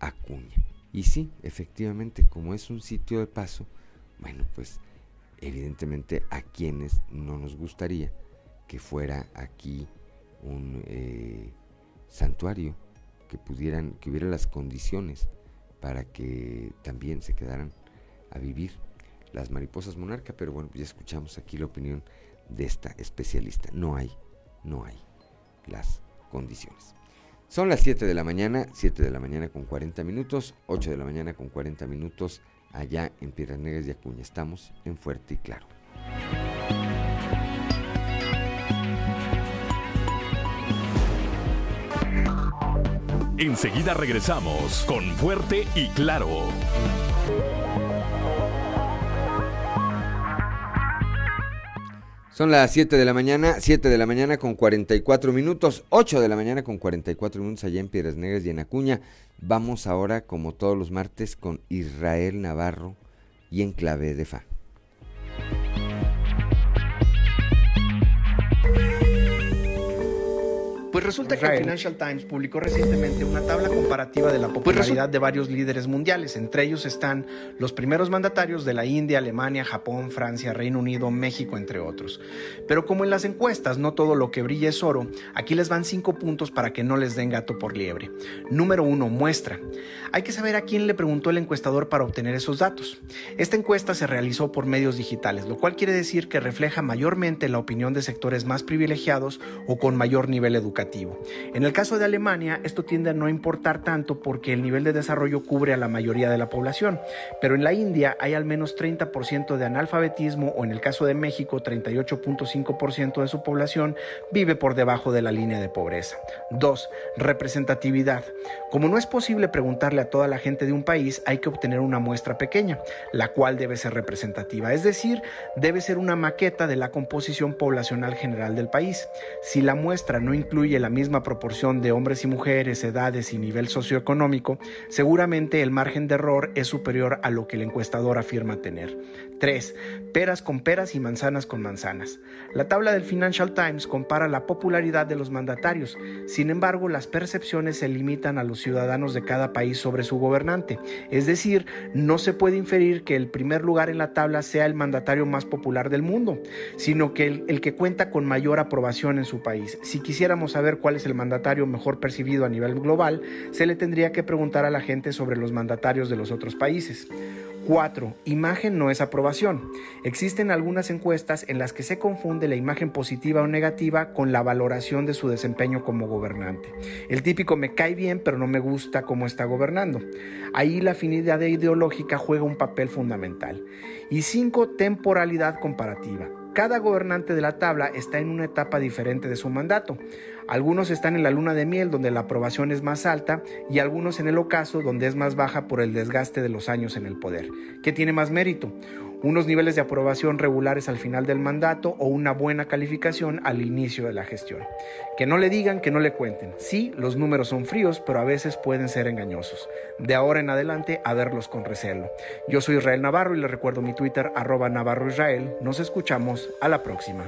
Acuña. Y sí, efectivamente, como es un sitio de paso, bueno, pues evidentemente a quienes no nos gustaría que fuera aquí un eh, santuario, que pudieran, que hubiera las condiciones para que también se quedaran a vivir las mariposas monarca, pero bueno, ya escuchamos aquí la opinión de esta especialista. No hay, no hay las condiciones. Son las 7 de la mañana, 7 de la mañana con 40 minutos, 8 de la mañana con 40 minutos allá en Piedras Negras y Acuña. Estamos en Fuerte y Claro. Enseguida regresamos con Fuerte y Claro. Son las 7 de la mañana, 7 de la mañana con 44 minutos, 8 de la mañana con 44 minutos allá en Piedras Negras y en Acuña. Vamos ahora, como todos los martes, con Israel Navarro y en clave de Fa. Resulta que el Financial Times publicó recientemente una tabla comparativa de la pues popularidad de varios líderes mundiales. Entre ellos están los primeros mandatarios de la India, Alemania, Japón, Francia, Reino Unido, México, entre otros. Pero como en las encuestas no todo lo que brilla es oro, aquí les van cinco puntos para que no les den gato por liebre. Número uno, muestra. Hay que saber a quién le preguntó el encuestador para obtener esos datos. Esta encuesta se realizó por medios digitales, lo cual quiere decir que refleja mayormente la opinión de sectores más privilegiados o con mayor nivel educativo. En el caso de Alemania, esto tiende a no importar tanto porque el nivel de desarrollo cubre a la mayoría de la población, pero en la India hay al menos 30% de analfabetismo o en el caso de México 38.5% de su población vive por debajo de la línea de pobreza. 2. Representatividad. Como no es posible preguntarle a toda la gente de un país, hay que obtener una muestra pequeña, la cual debe ser representativa, es decir, debe ser una maqueta de la composición poblacional general del país. Si la muestra no incluye la misma proporción de hombres y mujeres, edades y nivel socioeconómico, seguramente el margen de error es superior a lo que el encuestador afirma tener. 3. Peras con peras y manzanas con manzanas. La tabla del Financial Times compara la popularidad de los mandatarios. Sin embargo, las percepciones se limitan a los ciudadanos de cada país sobre su gobernante. Es decir, no se puede inferir que el primer lugar en la tabla sea el mandatario más popular del mundo, sino que el, el que cuenta con mayor aprobación en su país. Si quisiéramos saber cuál es el mandatario mejor percibido a nivel global, se le tendría que preguntar a la gente sobre los mandatarios de los otros países. 4. Imagen no es aprobación. Existen algunas encuestas en las que se confunde la imagen positiva o negativa con la valoración de su desempeño como gobernante. El típico me cae bien pero no me gusta cómo está gobernando. Ahí la afinidad ideológica juega un papel fundamental. Y 5. Temporalidad comparativa. Cada gobernante de la tabla está en una etapa diferente de su mandato. Algunos están en la luna de miel donde la aprobación es más alta y algunos en el ocaso donde es más baja por el desgaste de los años en el poder. ¿Qué tiene más mérito? unos niveles de aprobación regulares al final del mandato o una buena calificación al inicio de la gestión. Que no le digan, que no le cuenten. Sí, los números son fríos, pero a veces pueden ser engañosos. De ahora en adelante, a verlos con recelo. Yo soy Israel Navarro y les recuerdo mi Twitter arroba Navarro Israel. Nos escuchamos a la próxima.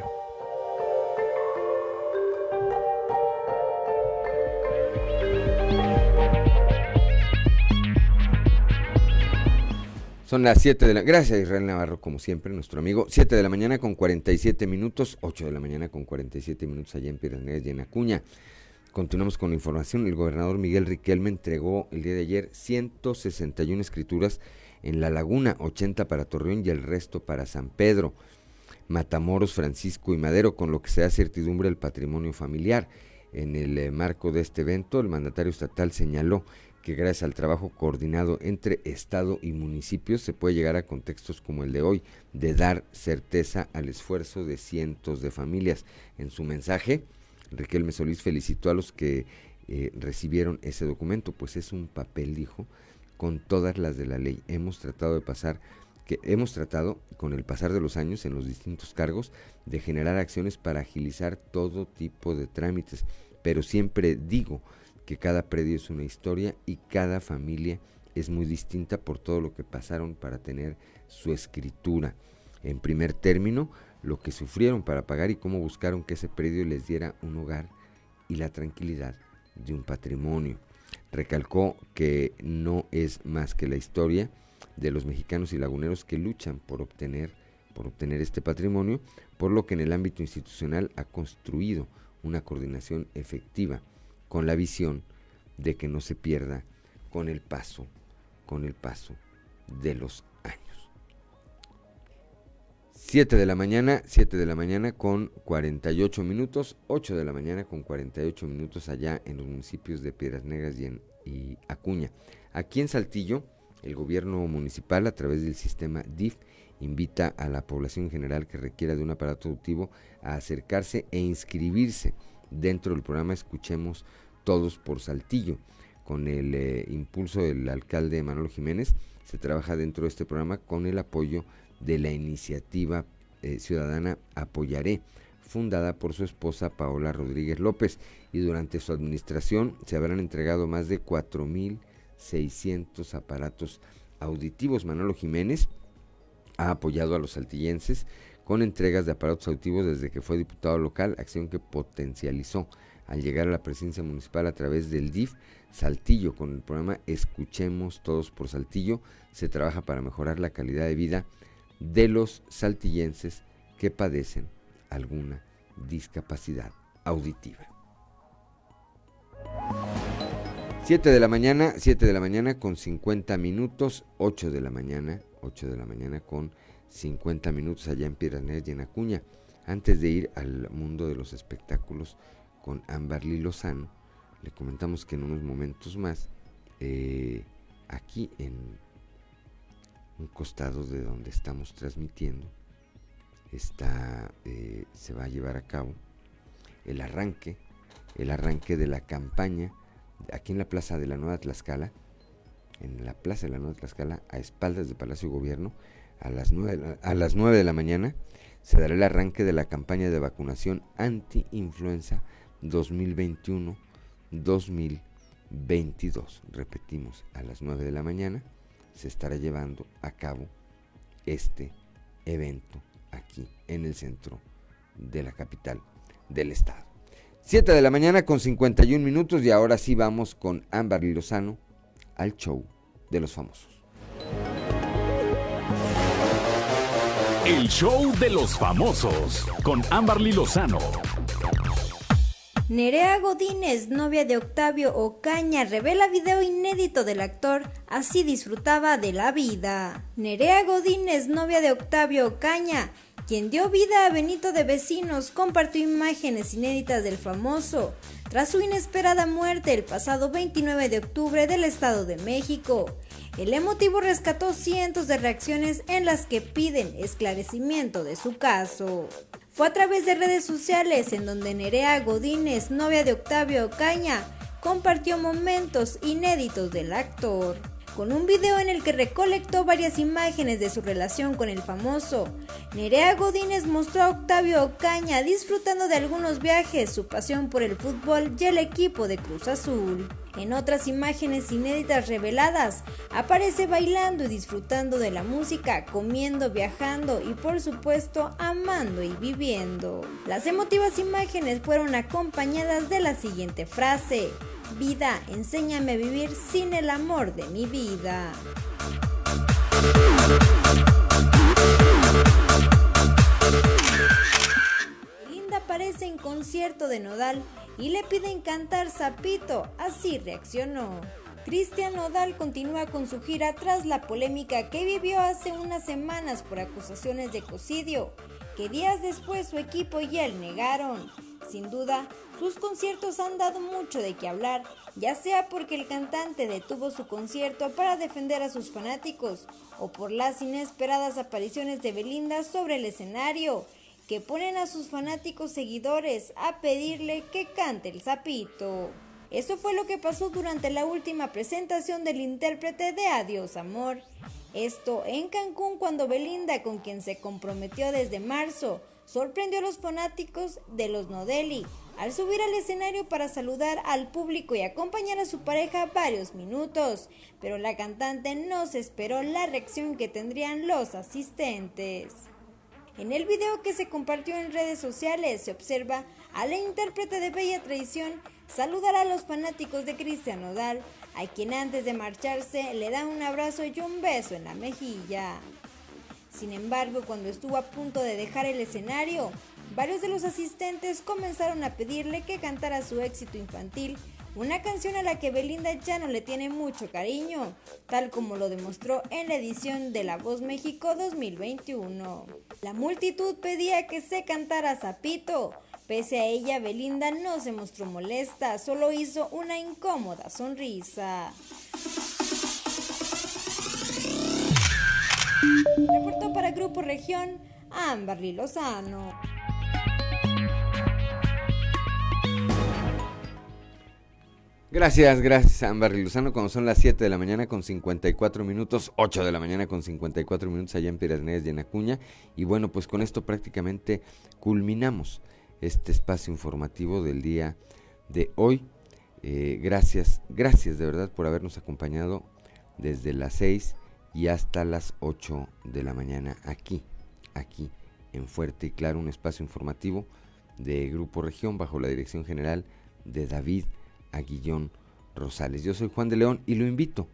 Son las 7 de la... Gracias Israel Navarro, como siempre, nuestro amigo. 7 de la mañana con 47 minutos, 8 de la mañana con 47 minutos allá en Piedras y en Acuña. Continuamos con la información. El gobernador Miguel Riquelme entregó el día de ayer 161 escrituras en La Laguna, 80 para Torreón y el resto para San Pedro, Matamoros, Francisco y Madero, con lo que se da certidumbre el patrimonio familiar. En el eh, marco de este evento, el mandatario estatal señaló que gracias al trabajo coordinado entre Estado y municipios se puede llegar a contextos como el de hoy, de dar certeza al esfuerzo de cientos de familias. En su mensaje, Riquelme Solís felicitó a los que eh, recibieron ese documento, pues es un papel, dijo, con todas las de la ley. Hemos tratado de pasar, que hemos tratado con el pasar de los años en los distintos cargos de generar acciones para agilizar todo tipo de trámites, pero siempre digo que cada predio es una historia y cada familia es muy distinta por todo lo que pasaron para tener su escritura. En primer término, lo que sufrieron para pagar y cómo buscaron que ese predio les diera un hogar y la tranquilidad de un patrimonio. Recalcó que no es más que la historia de los mexicanos y laguneros que luchan por obtener, por obtener este patrimonio, por lo que en el ámbito institucional ha construido una coordinación efectiva con la visión de que no se pierda con el paso, con el paso de los 7 de la mañana, 7 de la mañana con 48 minutos, 8 de la mañana con 48 minutos allá en los municipios de Piedras Negras y, en, Acuña. Aquí en Saltillo, el gobierno municipal a través del sistema DIF invita a la población general que requiera de un aparato auditivo a acercarse e inscribirse dentro del programa Escuchemos Todos por Saltillo. Con el eh, impulso del alcalde Manolo Jiménez, se trabaja dentro de este programa con el apoyo de la iniciativa eh, ciudadana Apoyaré, fundada por su esposa Paola Rodríguez López, y durante su administración se habrán entregado más de 4.600 aparatos auditivos. Manolo Jiménez ha apoyado a los saltillenses con entregas de aparatos auditivos desde que fue diputado local, acción que potencializó al llegar a la presidencia municipal a través del DIF Saltillo con el programa Escuchemos Todos por Saltillo. Se trabaja para mejorar la calidad de vida de los saltillenses que padecen alguna discapacidad auditiva. 7 de la mañana, 7 de la mañana con 50 minutos, 8 de la mañana, 8 de la mañana con 50 minutos allá en Piedras y en Acuña. Antes de ir al mundo de los espectáculos con Amberly Lozano, le comentamos que en unos momentos más, eh, aquí en un costado de donde estamos transmitiendo, está, eh, se va a llevar a cabo el arranque, el arranque de la campaña aquí en la Plaza de la Nueva Tlaxcala, en la Plaza de la Nueva Tlaxcala, a espaldas de Palacio Gobierno, a las 9, a las 9 de la mañana, se dará el arranque de la campaña de vacunación anti-influenza 2021-2022. Repetimos, a las 9 de la mañana se estará llevando a cabo este evento aquí en el centro de la capital del estado. 7 de la mañana con 51 minutos y ahora sí vamos con Ámbar Lozano al show de los famosos. El show de los famosos con Amberly Lozano Nerea Godínez, novia de Octavio Ocaña, revela video inédito del actor, así disfrutaba de la vida. Nerea Godínez, novia de Octavio Ocaña, quien dio vida a Benito de Vecinos, compartió imágenes inéditas del famoso tras su inesperada muerte el pasado 29 de octubre del Estado de México. El emotivo rescató cientos de reacciones en las que piden esclarecimiento de su caso. Fue a través de redes sociales en donde Nerea Godínez, novia de Octavio Ocaña, compartió momentos inéditos del actor con un video en el que recolectó varias imágenes de su relación con el famoso. Nerea Godínez mostró a Octavio Ocaña disfrutando de algunos viajes, su pasión por el fútbol y el equipo de Cruz Azul. En otras imágenes inéditas reveladas, aparece bailando y disfrutando de la música, comiendo, viajando y por supuesto amando y viviendo. Las emotivas imágenes fueron acompañadas de la siguiente frase. Vida, enséñame a vivir sin el amor de mi vida. Linda aparece en concierto de Nodal y le piden cantar Zapito, así reaccionó. Cristian Nodal continúa con su gira tras la polémica que vivió hace unas semanas por acusaciones de cocidio, que días después su equipo y él negaron. Sin duda, sus conciertos han dado mucho de qué hablar, ya sea porque el cantante detuvo su concierto para defender a sus fanáticos o por las inesperadas apariciones de Belinda sobre el escenario, que ponen a sus fanáticos seguidores a pedirle que cante el sapito. Eso fue lo que pasó durante la última presentación del intérprete de Adiós Amor. Esto en Cancún cuando Belinda, con quien se comprometió desde marzo, sorprendió a los fanáticos de los Nodelli al subir al escenario para saludar al público y acompañar a su pareja varios minutos, pero la cantante no se esperó la reacción que tendrían los asistentes. En el video que se compartió en redes sociales se observa a la intérprete de Bella Tradición saludar a los fanáticos de Cristian Nodal, a quien antes de marcharse le da un abrazo y un beso en la mejilla. Sin embargo, cuando estuvo a punto de dejar el escenario, varios de los asistentes comenzaron a pedirle que cantara su éxito infantil, una canción a la que Belinda ya no le tiene mucho cariño, tal como lo demostró en la edición de La Voz México 2021. La multitud pedía que se cantara Zapito, Pese a ella, Belinda no se mostró molesta, solo hizo una incómoda sonrisa. Reportó para Grupo Región Amberly Lozano. Gracias, gracias Amberly Lozano. Cuando son las 7 de la mañana con 54 minutos, 8 de la mañana con 54 minutos allá en Negras y en. Y bueno, pues con esto prácticamente culminamos este espacio informativo del día de hoy. Eh, gracias, gracias de verdad por habernos acompañado desde las 6 y hasta las 8 de la mañana aquí, aquí en Fuerte y Claro, un espacio informativo de Grupo Región bajo la dirección general de David Aguillón Rosales. Yo soy Juan de León y lo invito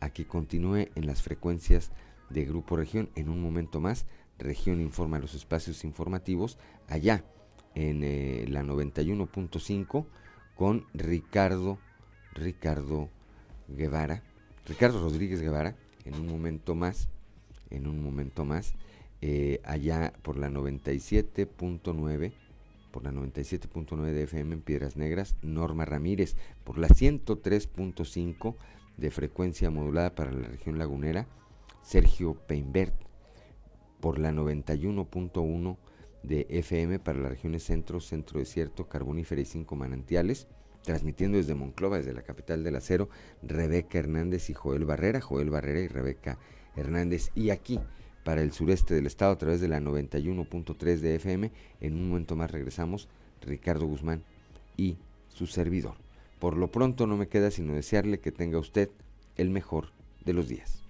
a que continúe en las frecuencias de Grupo Región. En un momento más, Región informa los espacios informativos allá en eh, la 91.5 con Ricardo, Ricardo Guevara, Ricardo Rodríguez Guevara, en un momento más, en un momento más, eh, allá por la 97.9, por la 97.9 de FM en Piedras Negras, Norma Ramírez, por la 103.5 de frecuencia modulada para la región lagunera, Sergio Peinbert, por la 91.1 de FM para las regiones centro, centro desierto, carbonífera y cinco manantiales, transmitiendo desde Monclova, desde la capital del acero, Rebeca Hernández y Joel Barrera, Joel Barrera y Rebeca Hernández, y aquí para el sureste del estado a través de la 91.3 de FM. En un momento más regresamos, Ricardo Guzmán y su servidor. Por lo pronto no me queda sino desearle que tenga usted el mejor de los días.